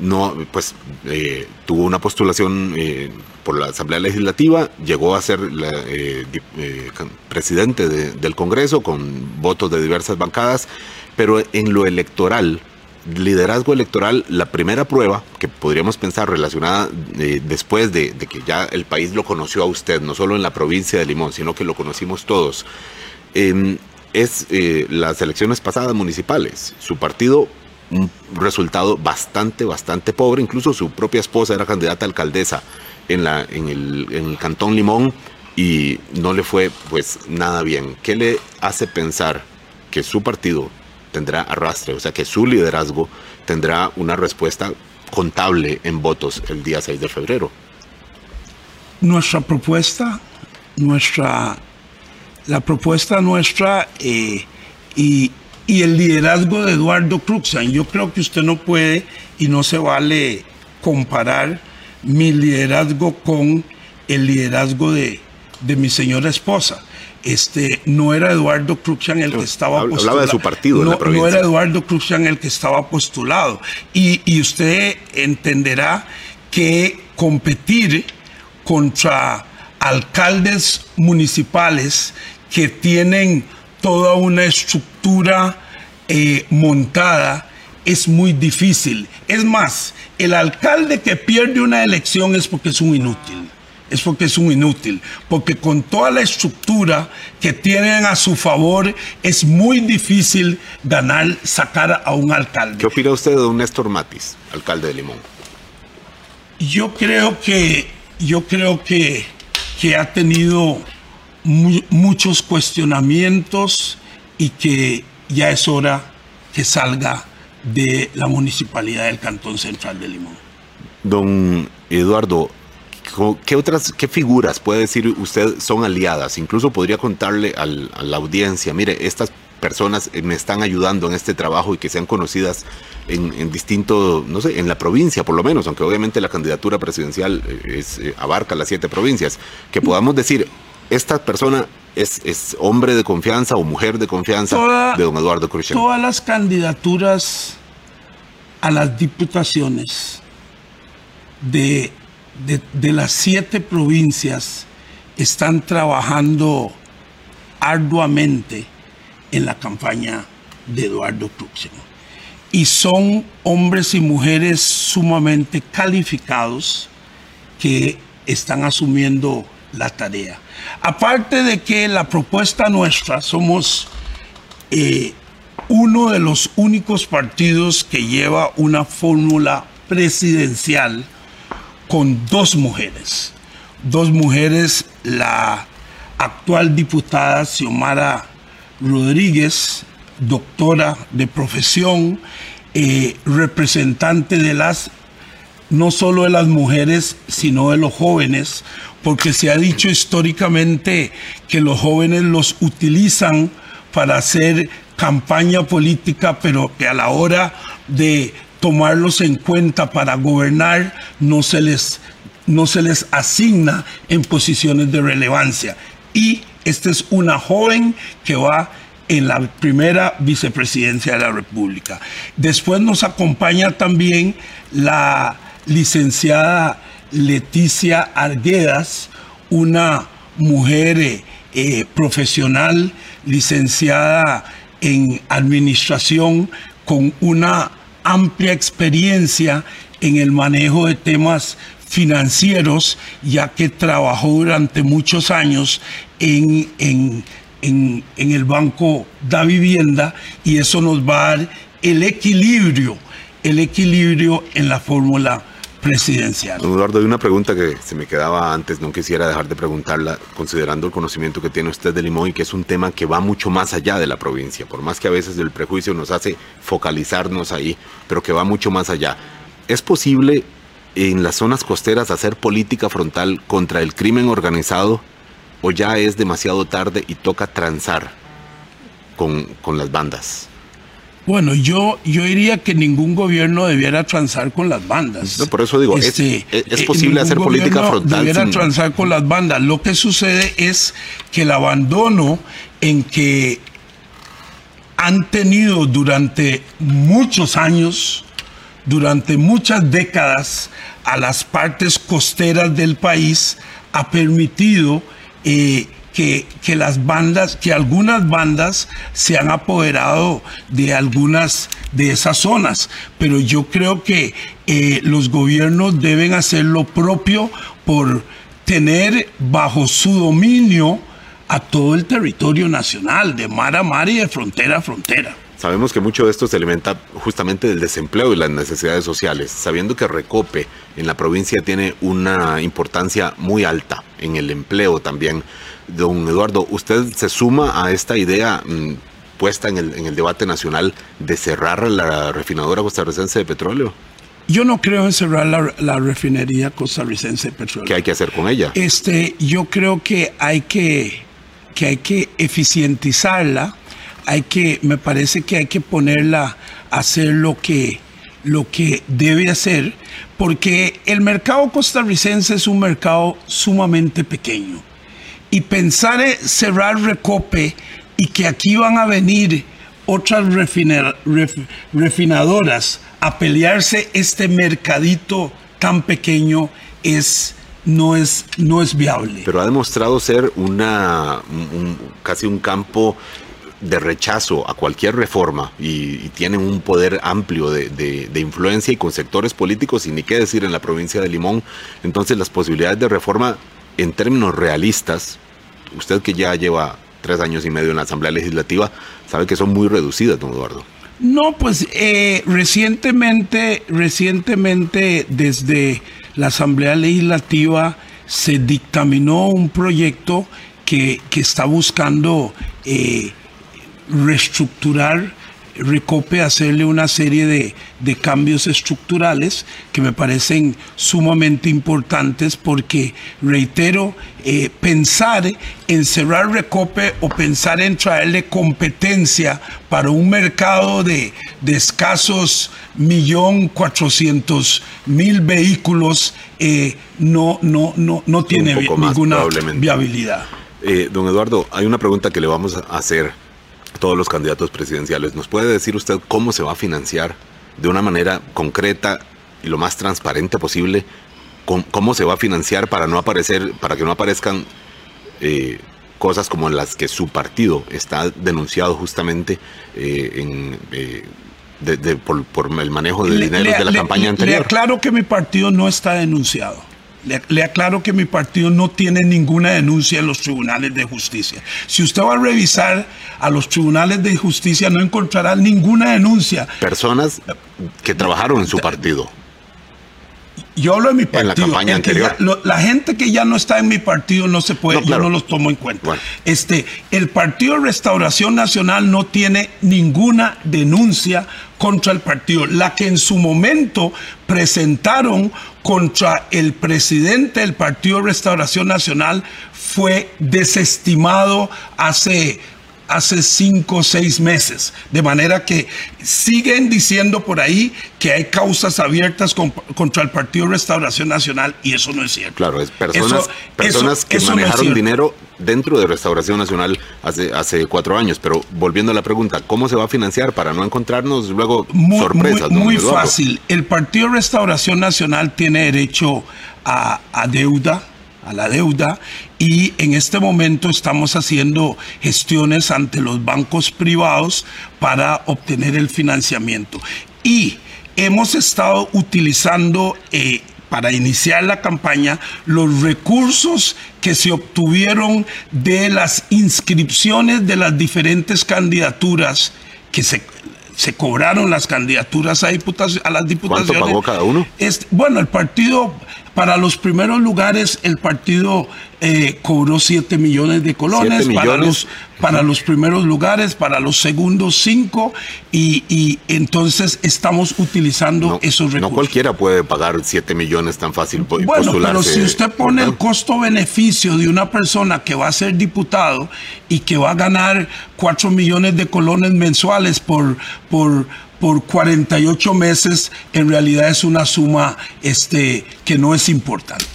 no, pues eh, tuvo una postulación eh, por la Asamblea Legislativa, llegó a ser presidente del Congreso con votos de diversas bancadas, pero en lo electoral, liderazgo electoral, la primera prueba que podríamos pensar relacionada después de, de, que ya el país lo conoció a usted, no solo en la provincia de Limón, sino que lo conocimos todos. em, es eh, las elecciones pasadas municipales. Su partido, un resultado bastante, bastante pobre. Incluso su propia esposa era candidata a alcaldesa en, la, en, el, en el Cantón Limón y no le fue pues nada bien. ¿Qué le hace pensar que su partido tendrá arrastre, o sea que su liderazgo tendrá una respuesta contable en votos el día 6 de febrero? Nuestra propuesta, nuestra, la propuesta nuestra eh, y, el liderazgo de Eduardo Cruxan, yo creo que usted no puede y no se vale comparar mi liderazgo con el liderazgo de, de mi señora esposa. Este, no era Eduardo Cruxan el que estaba postulado. Hablaba de su partido. No, no era Eduardo Cruxan el que estaba postulado. Y, y usted entenderá que competir contra alcaldes municipales que tienen toda una estructura eh, montada es muy difícil. Es más, el alcalde que pierde una elección es porque es un inútil es porque es un inútil, porque con toda la estructura que tienen a su favor es muy difícil ganar, sacar a un alcalde. ¿Qué opina usted de un Néstor Matis, alcalde de Limón? Yo creo que, yo creo que, que ha tenido muchos cuestionamientos y que ya es hora que salga de la municipalidad del Cantón Central de Limón. Don Eduardo, ¿Qué otras, qué figuras puede decir usted son aliadas? Incluso podría contarle a la audiencia, mire, estas personas me están ayudando en este trabajo y que sean conocidas en, en distinto, no sé, en la provincia por lo menos, aunque obviamente la candidatura presidencial eh, es, eh, abarca las siete provincias, que podamos decir, esta persona es, es hombre de confianza o mujer de confianza de don Eduardo Cruz. Todas las candidaturas a las diputaciones de de, las siete provincias están trabajando arduamente en la campaña de Eduardo Cruz. Y son hombres y mujeres sumamente calificados que están asumiendo la tarea. Aparte de que la propuesta nuestra somos eh, uno de los únicos partidos que lleva una fórmula presidencial con dos mujeres. Dos mujeres, la actual diputada Xiomara Rodríguez, doctora de profesión, eh, representante de las, no solo de las mujeres, sino de los jóvenes, porque se ha dicho históricamente que los jóvenes los utilizan para hacer campaña política, pero que a la hora de tomarlos en cuenta para gobernar, no se les, no se les asigna en posiciones de relevancia. Y esta es una joven que va en la primera vicepresidencia de la República. Después nos acompaña también la licenciada Leticia Arguedas, una mujer eh, eh, profesional licenciada en administración con una amplia experiencia en el manejo de temas financieros, ya que trabajó durante muchos años en, en, en, el Banco da Vivienda y eso nos va a dar el equilibrio, el equilibrio en la fórmula presidencial. Eduardo, hay una pregunta que se me quedaba antes, no quisiera dejar de preguntarla, considerando el conocimiento que tiene usted de Limón y que es un tema que va mucho más allá de la provincia, por más que a veces el prejuicio nos hace focalizarnos ahí, pero que va mucho más allá. ¿Es posible en las zonas costeras hacer política frontal contra el crimen organizado o ya es demasiado tarde y toca transar con, con las bandas? Bueno, yo, yo diría que ningún gobierno debiera transar con las bandas. No, por eso digo, es, este, eh, posible hacer política frontal. Debiera transar con las bandas. Lo que sucede es que el abandono en que han tenido durante muchos años, durante muchas décadas, a las partes costeras del país, ha permitido eh, que, las bandas, que algunas bandas se han apoderado de algunas de esas zonas, pero yo creo que eh, los gobiernos deben hacer lo propio por tener bajo su dominio a todo el territorio nacional, de mar a mar y de frontera a frontera. Sabemos que mucho de esto se alimenta justamente del desempleo y las necesidades sociales, sabiendo que Recope en la provincia tiene una importancia muy alta en el empleo también. Don Eduardo, ¿usted se suma a esta idea mm, puesta en el, en el debate nacional de cerrar la refinadora costarricense de petróleo? Yo no creo en cerrar la, la, refinería costarricense de petróleo. ¿Qué hay que hacer con ella? Este, yo creo que hay que, que hay que eficientizarla hay que, me parece que hay que ponerla a hacer lo que, lo que debe hacer, porque el mercado costarricense es un mercado sumamente pequeño. Y pensar en cerrar Recope y que aquí van a venir otras refinadoras a pelearse este mercadito tan pequeño es no es, no es viable. Pero ha demostrado ser una, casi un campo de rechazo a cualquier reforma y, tienen un poder amplio de, influencia y con sectores políticos y ni qué decir en la provincia de Limón. Entonces las posibilidades de reforma en términos realistas, usted que ya lleva tres años y medio en la Asamblea Legislativa, sabe que son muy reducidas, don Eduardo. No, pues eh, recientemente, recientemente desde la Asamblea Legislativa se dictaminó un proyecto que, que está buscando eh, reestructurar Recope, hacerle una serie de, de, cambios estructurales que me parecen sumamente importantes porque, reitero, eh, pensar en cerrar Recope o pensar en traerle competencia para un mercado de, de escasos millón cuatrocientos mil vehículos eh, no, no, no, no tiene ninguna viabilidad. Eh, don Eduardo, hay una pregunta que le vamos a hacer todos los candidatos presidenciales. ¿Nos puede decir usted cómo se va a financiar de una manera concreta y lo más transparente posible? ¿Cómo se va a financiar para no aparecer, para que no aparezcan eh, cosas como las que su partido está denunciado justamente eh, en, eh, por, el manejo de dinero de la campaña anterior? Le aclaro que mi partido no está denunciado. Le, aclaro que mi partido no tiene ninguna denuncia en los tribunales de justicia. Si usted va a revisar a los tribunales de justicia, no encontrará ninguna denuncia. Personas que trabajaron en su partido. Yo hablo de mi partido. En la campaña anterior. la gente que ya no está en mi partido no se puede, yo no los tomo en cuenta. Este, el Partido Restauración Nacional no tiene ninguna denuncia contra el partido. La que en su momento presentaron contra el presidente del Partido Restauración Nacional fue desestimado hace hace cinco o seis meses. De manera que siguen diciendo por ahí que hay causas abiertas contra el Partido Restauración Nacional y eso no es cierto. Claro, es personas, personas que manejaron dinero dentro de Restauración Nacional hace, hace cuatro años. Pero volviendo a la pregunta, ¿cómo se va a financiar para no encontrarnos luego sorpresas? Muy, fácil. El Partido Restauración Nacional tiene derecho a, a deuda a la deuda y en este momento estamos haciendo gestiones ante los bancos privados para obtener el financiamiento. Y hemos estado utilizando eh, para iniciar la campaña los recursos que se obtuvieron de las inscripciones de las diferentes candidaturas que se, se cobraron las candidaturas a, a las diputaciones. ¿Cuánto pagó cada uno? bueno, el partido para los primeros lugares, el partido eh, cobró 7 millones de colones. Para los, para los primeros lugares, para los segundos 5. Y, entonces estamos utilizando esos recursos. No cualquiera puede pagar 7 millones tan fácil. Bueno, pero si usted pone el costo-beneficio de una persona que va a ser diputado y que va a ganar 4 millones de colones mensuales por, por por 48 meses en realidad es una suma este, que no es importante.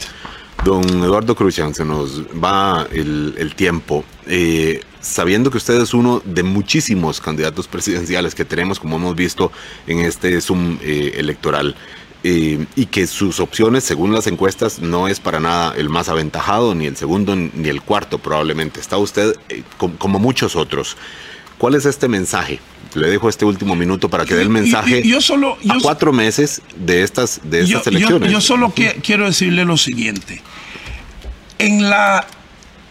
Don Eduardo Crucian, se nos va el, tiempo. Eh, sabiendo que usted es uno de muchísimos candidatos presidenciales que tenemos, como hemos visto en este Zoom eh, electoral, eh, y que sus opciones, según las encuestas, no es para nada el más aventajado, ni el segundo, ni el cuarto probablemente. Está usted como muchos otros. ¿Cuál es este mensaje? Le dejo este último minuto para que dé el mensaje yo, solo, a cuatro meses de estas, de estas elecciones. Yo, solo quiero decirle lo siguiente. En la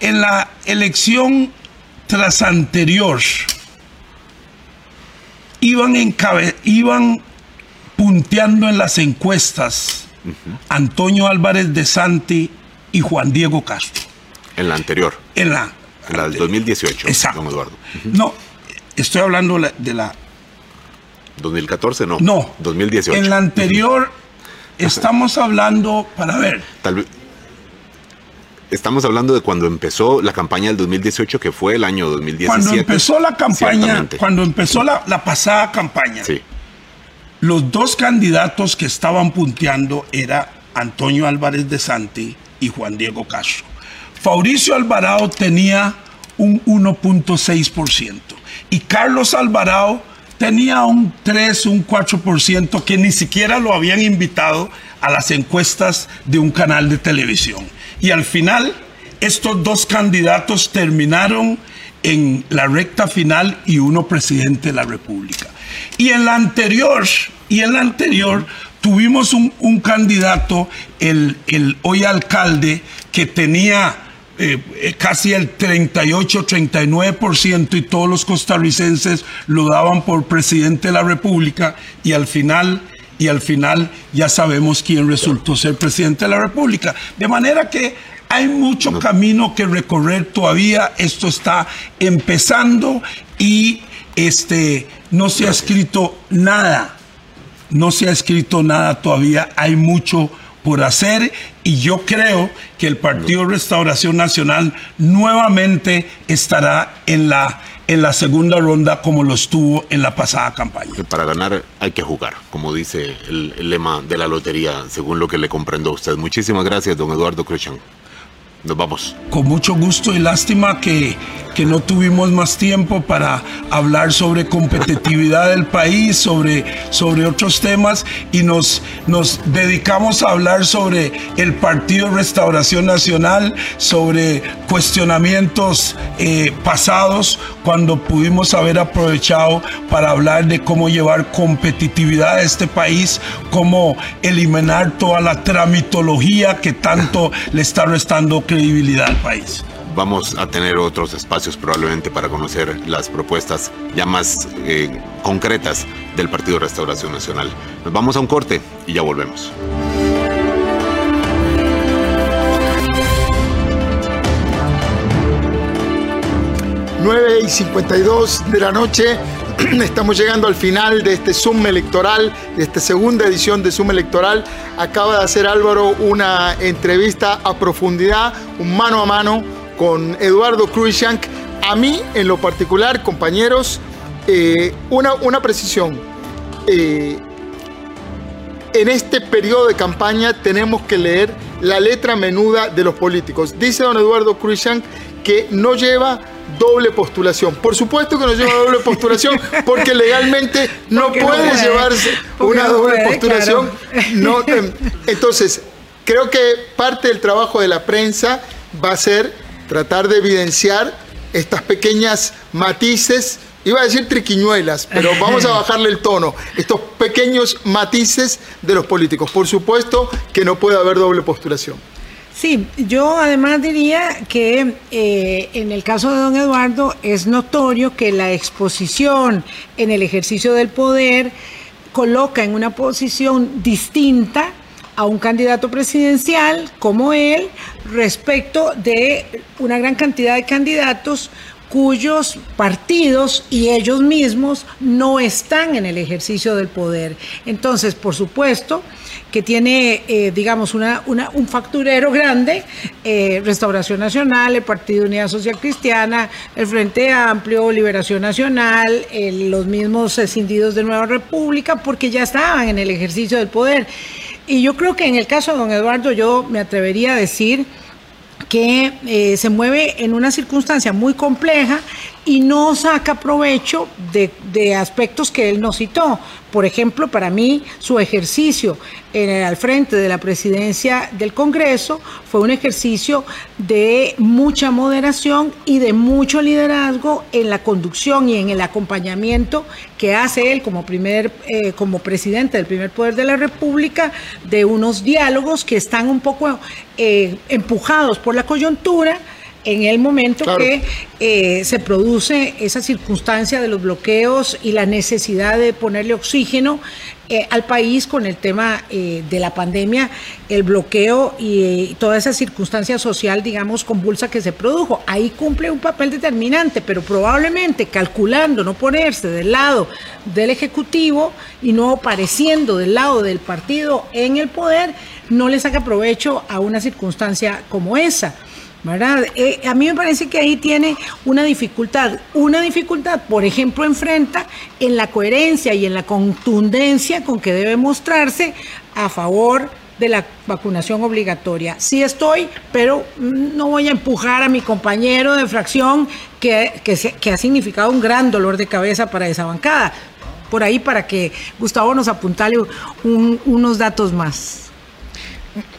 en la elección tras anterior iban, iban punteando en las encuestas Antonio Álvarez de Santi y Juan Diego Castro. En la anterior. En la, en la del 2018, Exacto. don Eduardo. No, estoy hablando de la... 2014 no. No. 2018. En la anterior estamos hablando, para ver. Tal vez... Estamos hablando de cuando empezó la campaña del 2018, que fue el año 2017. Cuando empezó la campaña, cuando empezó la, la pasada campaña, sí. los dos candidatos que estaban punteando era Antonio Álvarez de Santi y Juan Diego Castro. Fabricio Alvarado tenía un 1.6% y Carlos Alvarado tenía un 3, un 4% que ni siquiera lo habían invitado a las encuestas de un canal de televisión. Y al final, estos dos candidatos terminaron en la recta final y uno presidente de la República. Y en la anterior, y en la anterior tuvimos un, candidato, el, hoy alcalde, que tenía eh, casi el 38-39% y todos los costarricenses lo daban por presidente de la República y al final y al final ya sabemos quién resultó ser presidente de la República. De manera que hay mucho camino que recorrer todavía, esto está empezando y este no se ha escrito nada. No se ha escrito nada todavía, hay mucho por hacer y yo creo que el Partido Restauración Nacional nuevamente estará en la, en la segunda ronda como lo estuvo en la pasada campaña. Para ganar hay que jugar, como dice el, el lema de la lotería, según lo que le comprendo a usted. Muchísimas gracias, don Eduardo Cruchan. Nos vamos. Con mucho gusto y lástima que, que no tuvimos más tiempo para hablar sobre competitividad del país, sobre, sobre otros temas y nos, nos dedicamos a hablar sobre el Partido Restauración Nacional, sobre cuestionamientos eh, pasados cuando pudimos haber aprovechado para hablar de cómo llevar competitividad a este país, cómo eliminar toda la tramitología que tanto le está restando credibilidad al país. Vamos a tener otros espacios probablemente para conocer las propuestas ya más eh, concretas del Partido Restauración Nacional. Nos vamos a un corte y ya volvemos. Nueve y 52 de la noche. Estamos llegando al final de este Zoom electoral, de esta segunda edición de Zoom electoral. Acaba de hacer Álvaro una entrevista a profundidad, un mano a mano con Eduardo Cruikshank. A mí, en lo particular, compañeros, eh, una, una, precisión. Eh, en este periodo de campaña tenemos que leer la letra menuda de los políticos. Dice don Eduardo Cruikshank que no lleva doble postulación. Por supuesto que no lleva doble postulación porque legalmente no puede, no llevarse una no doble puede, postulación. Claro. No, entonces, creo que parte del trabajo de la prensa va a ser tratar de evidenciar estas pequeñas matices, iba a decir triquiñuelas, pero vamos a bajarle el tono, estos pequeños matices de los políticos. Por supuesto que no puede haber doble postulación. Sí, yo además diría que eh, en el caso de don Eduardo es notorio que la exposición en el ejercicio del poder coloca en una posición distinta a un candidato presidencial como él respecto de una gran cantidad de candidatos cuyos partidos y ellos mismos no están en el ejercicio del poder. Entonces, por supuesto, que tiene, eh, digamos, un facturero grande, eh, Restauración Nacional, el Partido Unidad Social Cristiana, el Frente Amplio, Liberación Nacional, el, los mismos escindidos de Nueva República, porque ya estaban en el ejercicio del poder. Y yo creo que en el caso de don Eduardo, yo me atrevería a decir que eh, se mueve en una circunstancia muy compleja y no saca provecho de, de, aspectos que él no citó. Por ejemplo, para mí, su ejercicio al frente de la presidencia del Congreso fue un ejercicio de mucha moderación y de mucho liderazgo en la conducción y en el acompañamiento que hace él como, primer, eh, como presidente del primer poder de la República de unos diálogos que están un poco eh, empujados por la coyuntura en el momento que eh, se produce esa circunstancia de los bloqueos y la necesidad de ponerle oxígeno eh, al país con el tema eh, de la pandemia, el bloqueo y, toda esa circunstancia social, digamos, convulsa que se produjo. Ahí cumple un papel determinante, pero probablemente calculando no ponerse del lado del Ejecutivo y no apareciendo del lado del partido en el poder, no le saca provecho a una circunstancia como esa. ¿Verdad? Eh, a mí me parece que ahí tiene una dificultad. Una dificultad, por ejemplo, enfrenta en la coherencia y en la contundencia con que debe mostrarse a favor de la vacunación obligatoria. Sí estoy, pero no voy a empujar a mi compañero de fracción que, que, ha significado un gran dolor de cabeza para esa bancada. Por ahí para que Gustavo nos apuntale unos datos más.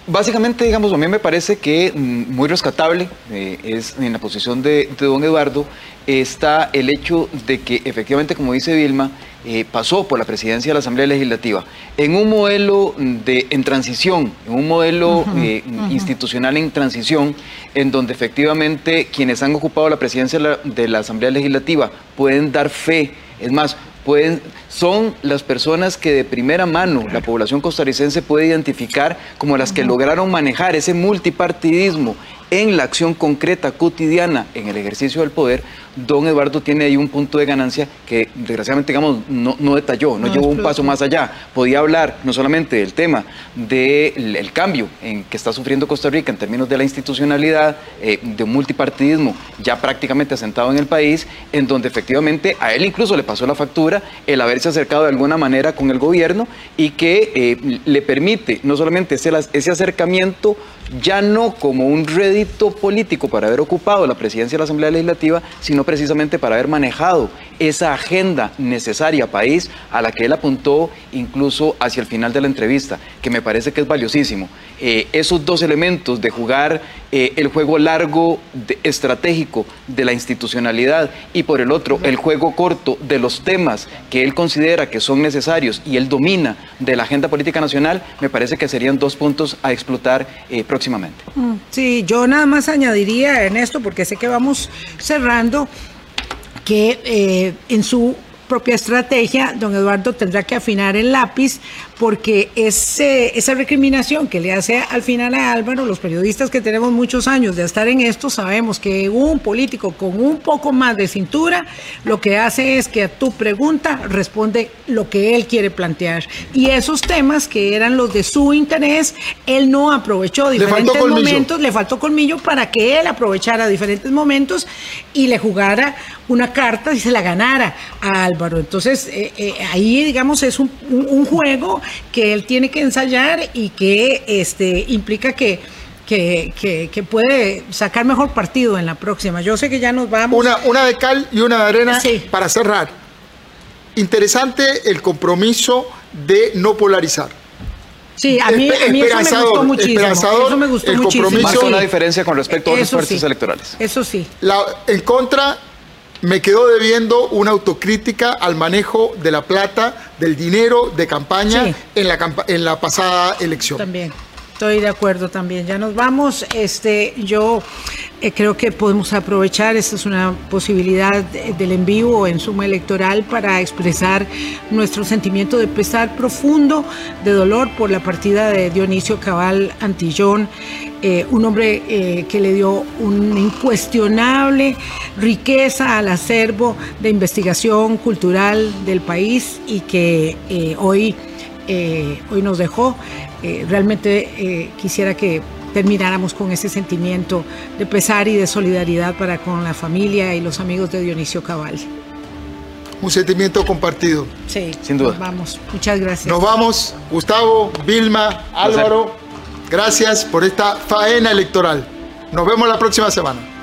Básicamente, digamos, a mí me parece que mm, muy rescatable eh, es en la posición de, don Eduardo está el hecho de que efectivamente, como dice Vilma, eh, pasó por la presidencia de la Asamblea Legislativa. En un modelo de, en transición, en un modelo eh, institucional en transición, en donde efectivamente quienes han ocupado la presidencia de la Asamblea Legislativa pueden dar fe, es más, pueden, son las personas que de primera mano la población costarricense puede identificar como las que lograron manejar ese multipartidismo en la acción concreta, cotidiana, en el ejercicio del poder, don Eduardo tiene ahí un punto de ganancia que desgraciadamente, digamos, no, detalló, no, llevó un paso más allá. Podía hablar no solamente del tema del cambio en que está sufriendo Costa Rica en términos de la institucionalidad, eh, de un multipartidismo ya prácticamente asentado en el país, en donde efectivamente a él incluso le pasó la factura el haberse acercado de alguna manera con el gobierno y que eh, le permite no solamente ese, ese acercamiento, ya no como un político para haber ocupado la presidencia de la Asamblea Legislativa, sino precisamente para haber manejado esa agenda necesaria país a la que él apuntó incluso hacia el final de la entrevista, que me parece que es valiosísimo. Eh, esos dos elementos de jugar eh, el juego largo estratégico de la institucionalidad y por el otro el juego corto de los temas que él considera que son necesarios y él domina de la agenda política nacional, me parece que serían dos puntos a explotar eh, próximamente. Mm, sí, yo nada más añadiría en esto, porque sé que vamos cerrando, que en su propia estrategia, don Eduardo tendrá que afinar el lápiz porque ese, esa recriminación que le hace al final a Álvaro, los periodistas que tenemos muchos años de estar en esto, sabemos que un político con un poco más de cintura lo que hace es que a tu pregunta responde lo que él quiere plantear. Y esos temas que eran los de su interés, él no aprovechó diferentes momentos, le faltó colmillo para que él aprovechara diferentes momentos y le jugara una carta y se la ganara a Álvaro. Entonces, eh, eh, ahí, digamos, es un, juego que él tiene que ensayar y que este, implica que, que, puede sacar mejor partido en la próxima. Yo sé que ya nos vamos. Una, una de cal y una de arena para cerrar. Interesante el compromiso de no polarizar. Sí, a mí, a mí eso me gustó muchísimo. Eso me gustó el muchísimo. Compromiso, una diferencia con respecto a otros fuerzas electorales. Eso sí. La, en contra me quedó debiendo una autocrítica al manejo de la plata, del dinero de campaña en, la, en la pasada elección. También. Estoy de acuerdo también. Ya nos vamos. Este, yo eh, creo que podemos aprovechar, esta es una posibilidad del en vivo en suma electoral para expresar nuestro sentimiento de pesar profundo, de dolor por la partida de Dionisio Cabal Antillón, eh, un hombre eh, que le dio una incuestionable riqueza al acervo de investigación cultural del país y que hoy, hoy nos dejó. realmente quisiera que termináramos con ese sentimiento de pesar y de solidaridad para con la familia y los amigos de Dionisio Cabal. Un sentimiento compartido. Sí, sin duda. Nos vamos. Muchas gracias. Nos vamos, Gustavo, Vilma, Álvaro. Gracias por esta faena electoral. Nos vemos la próxima semana.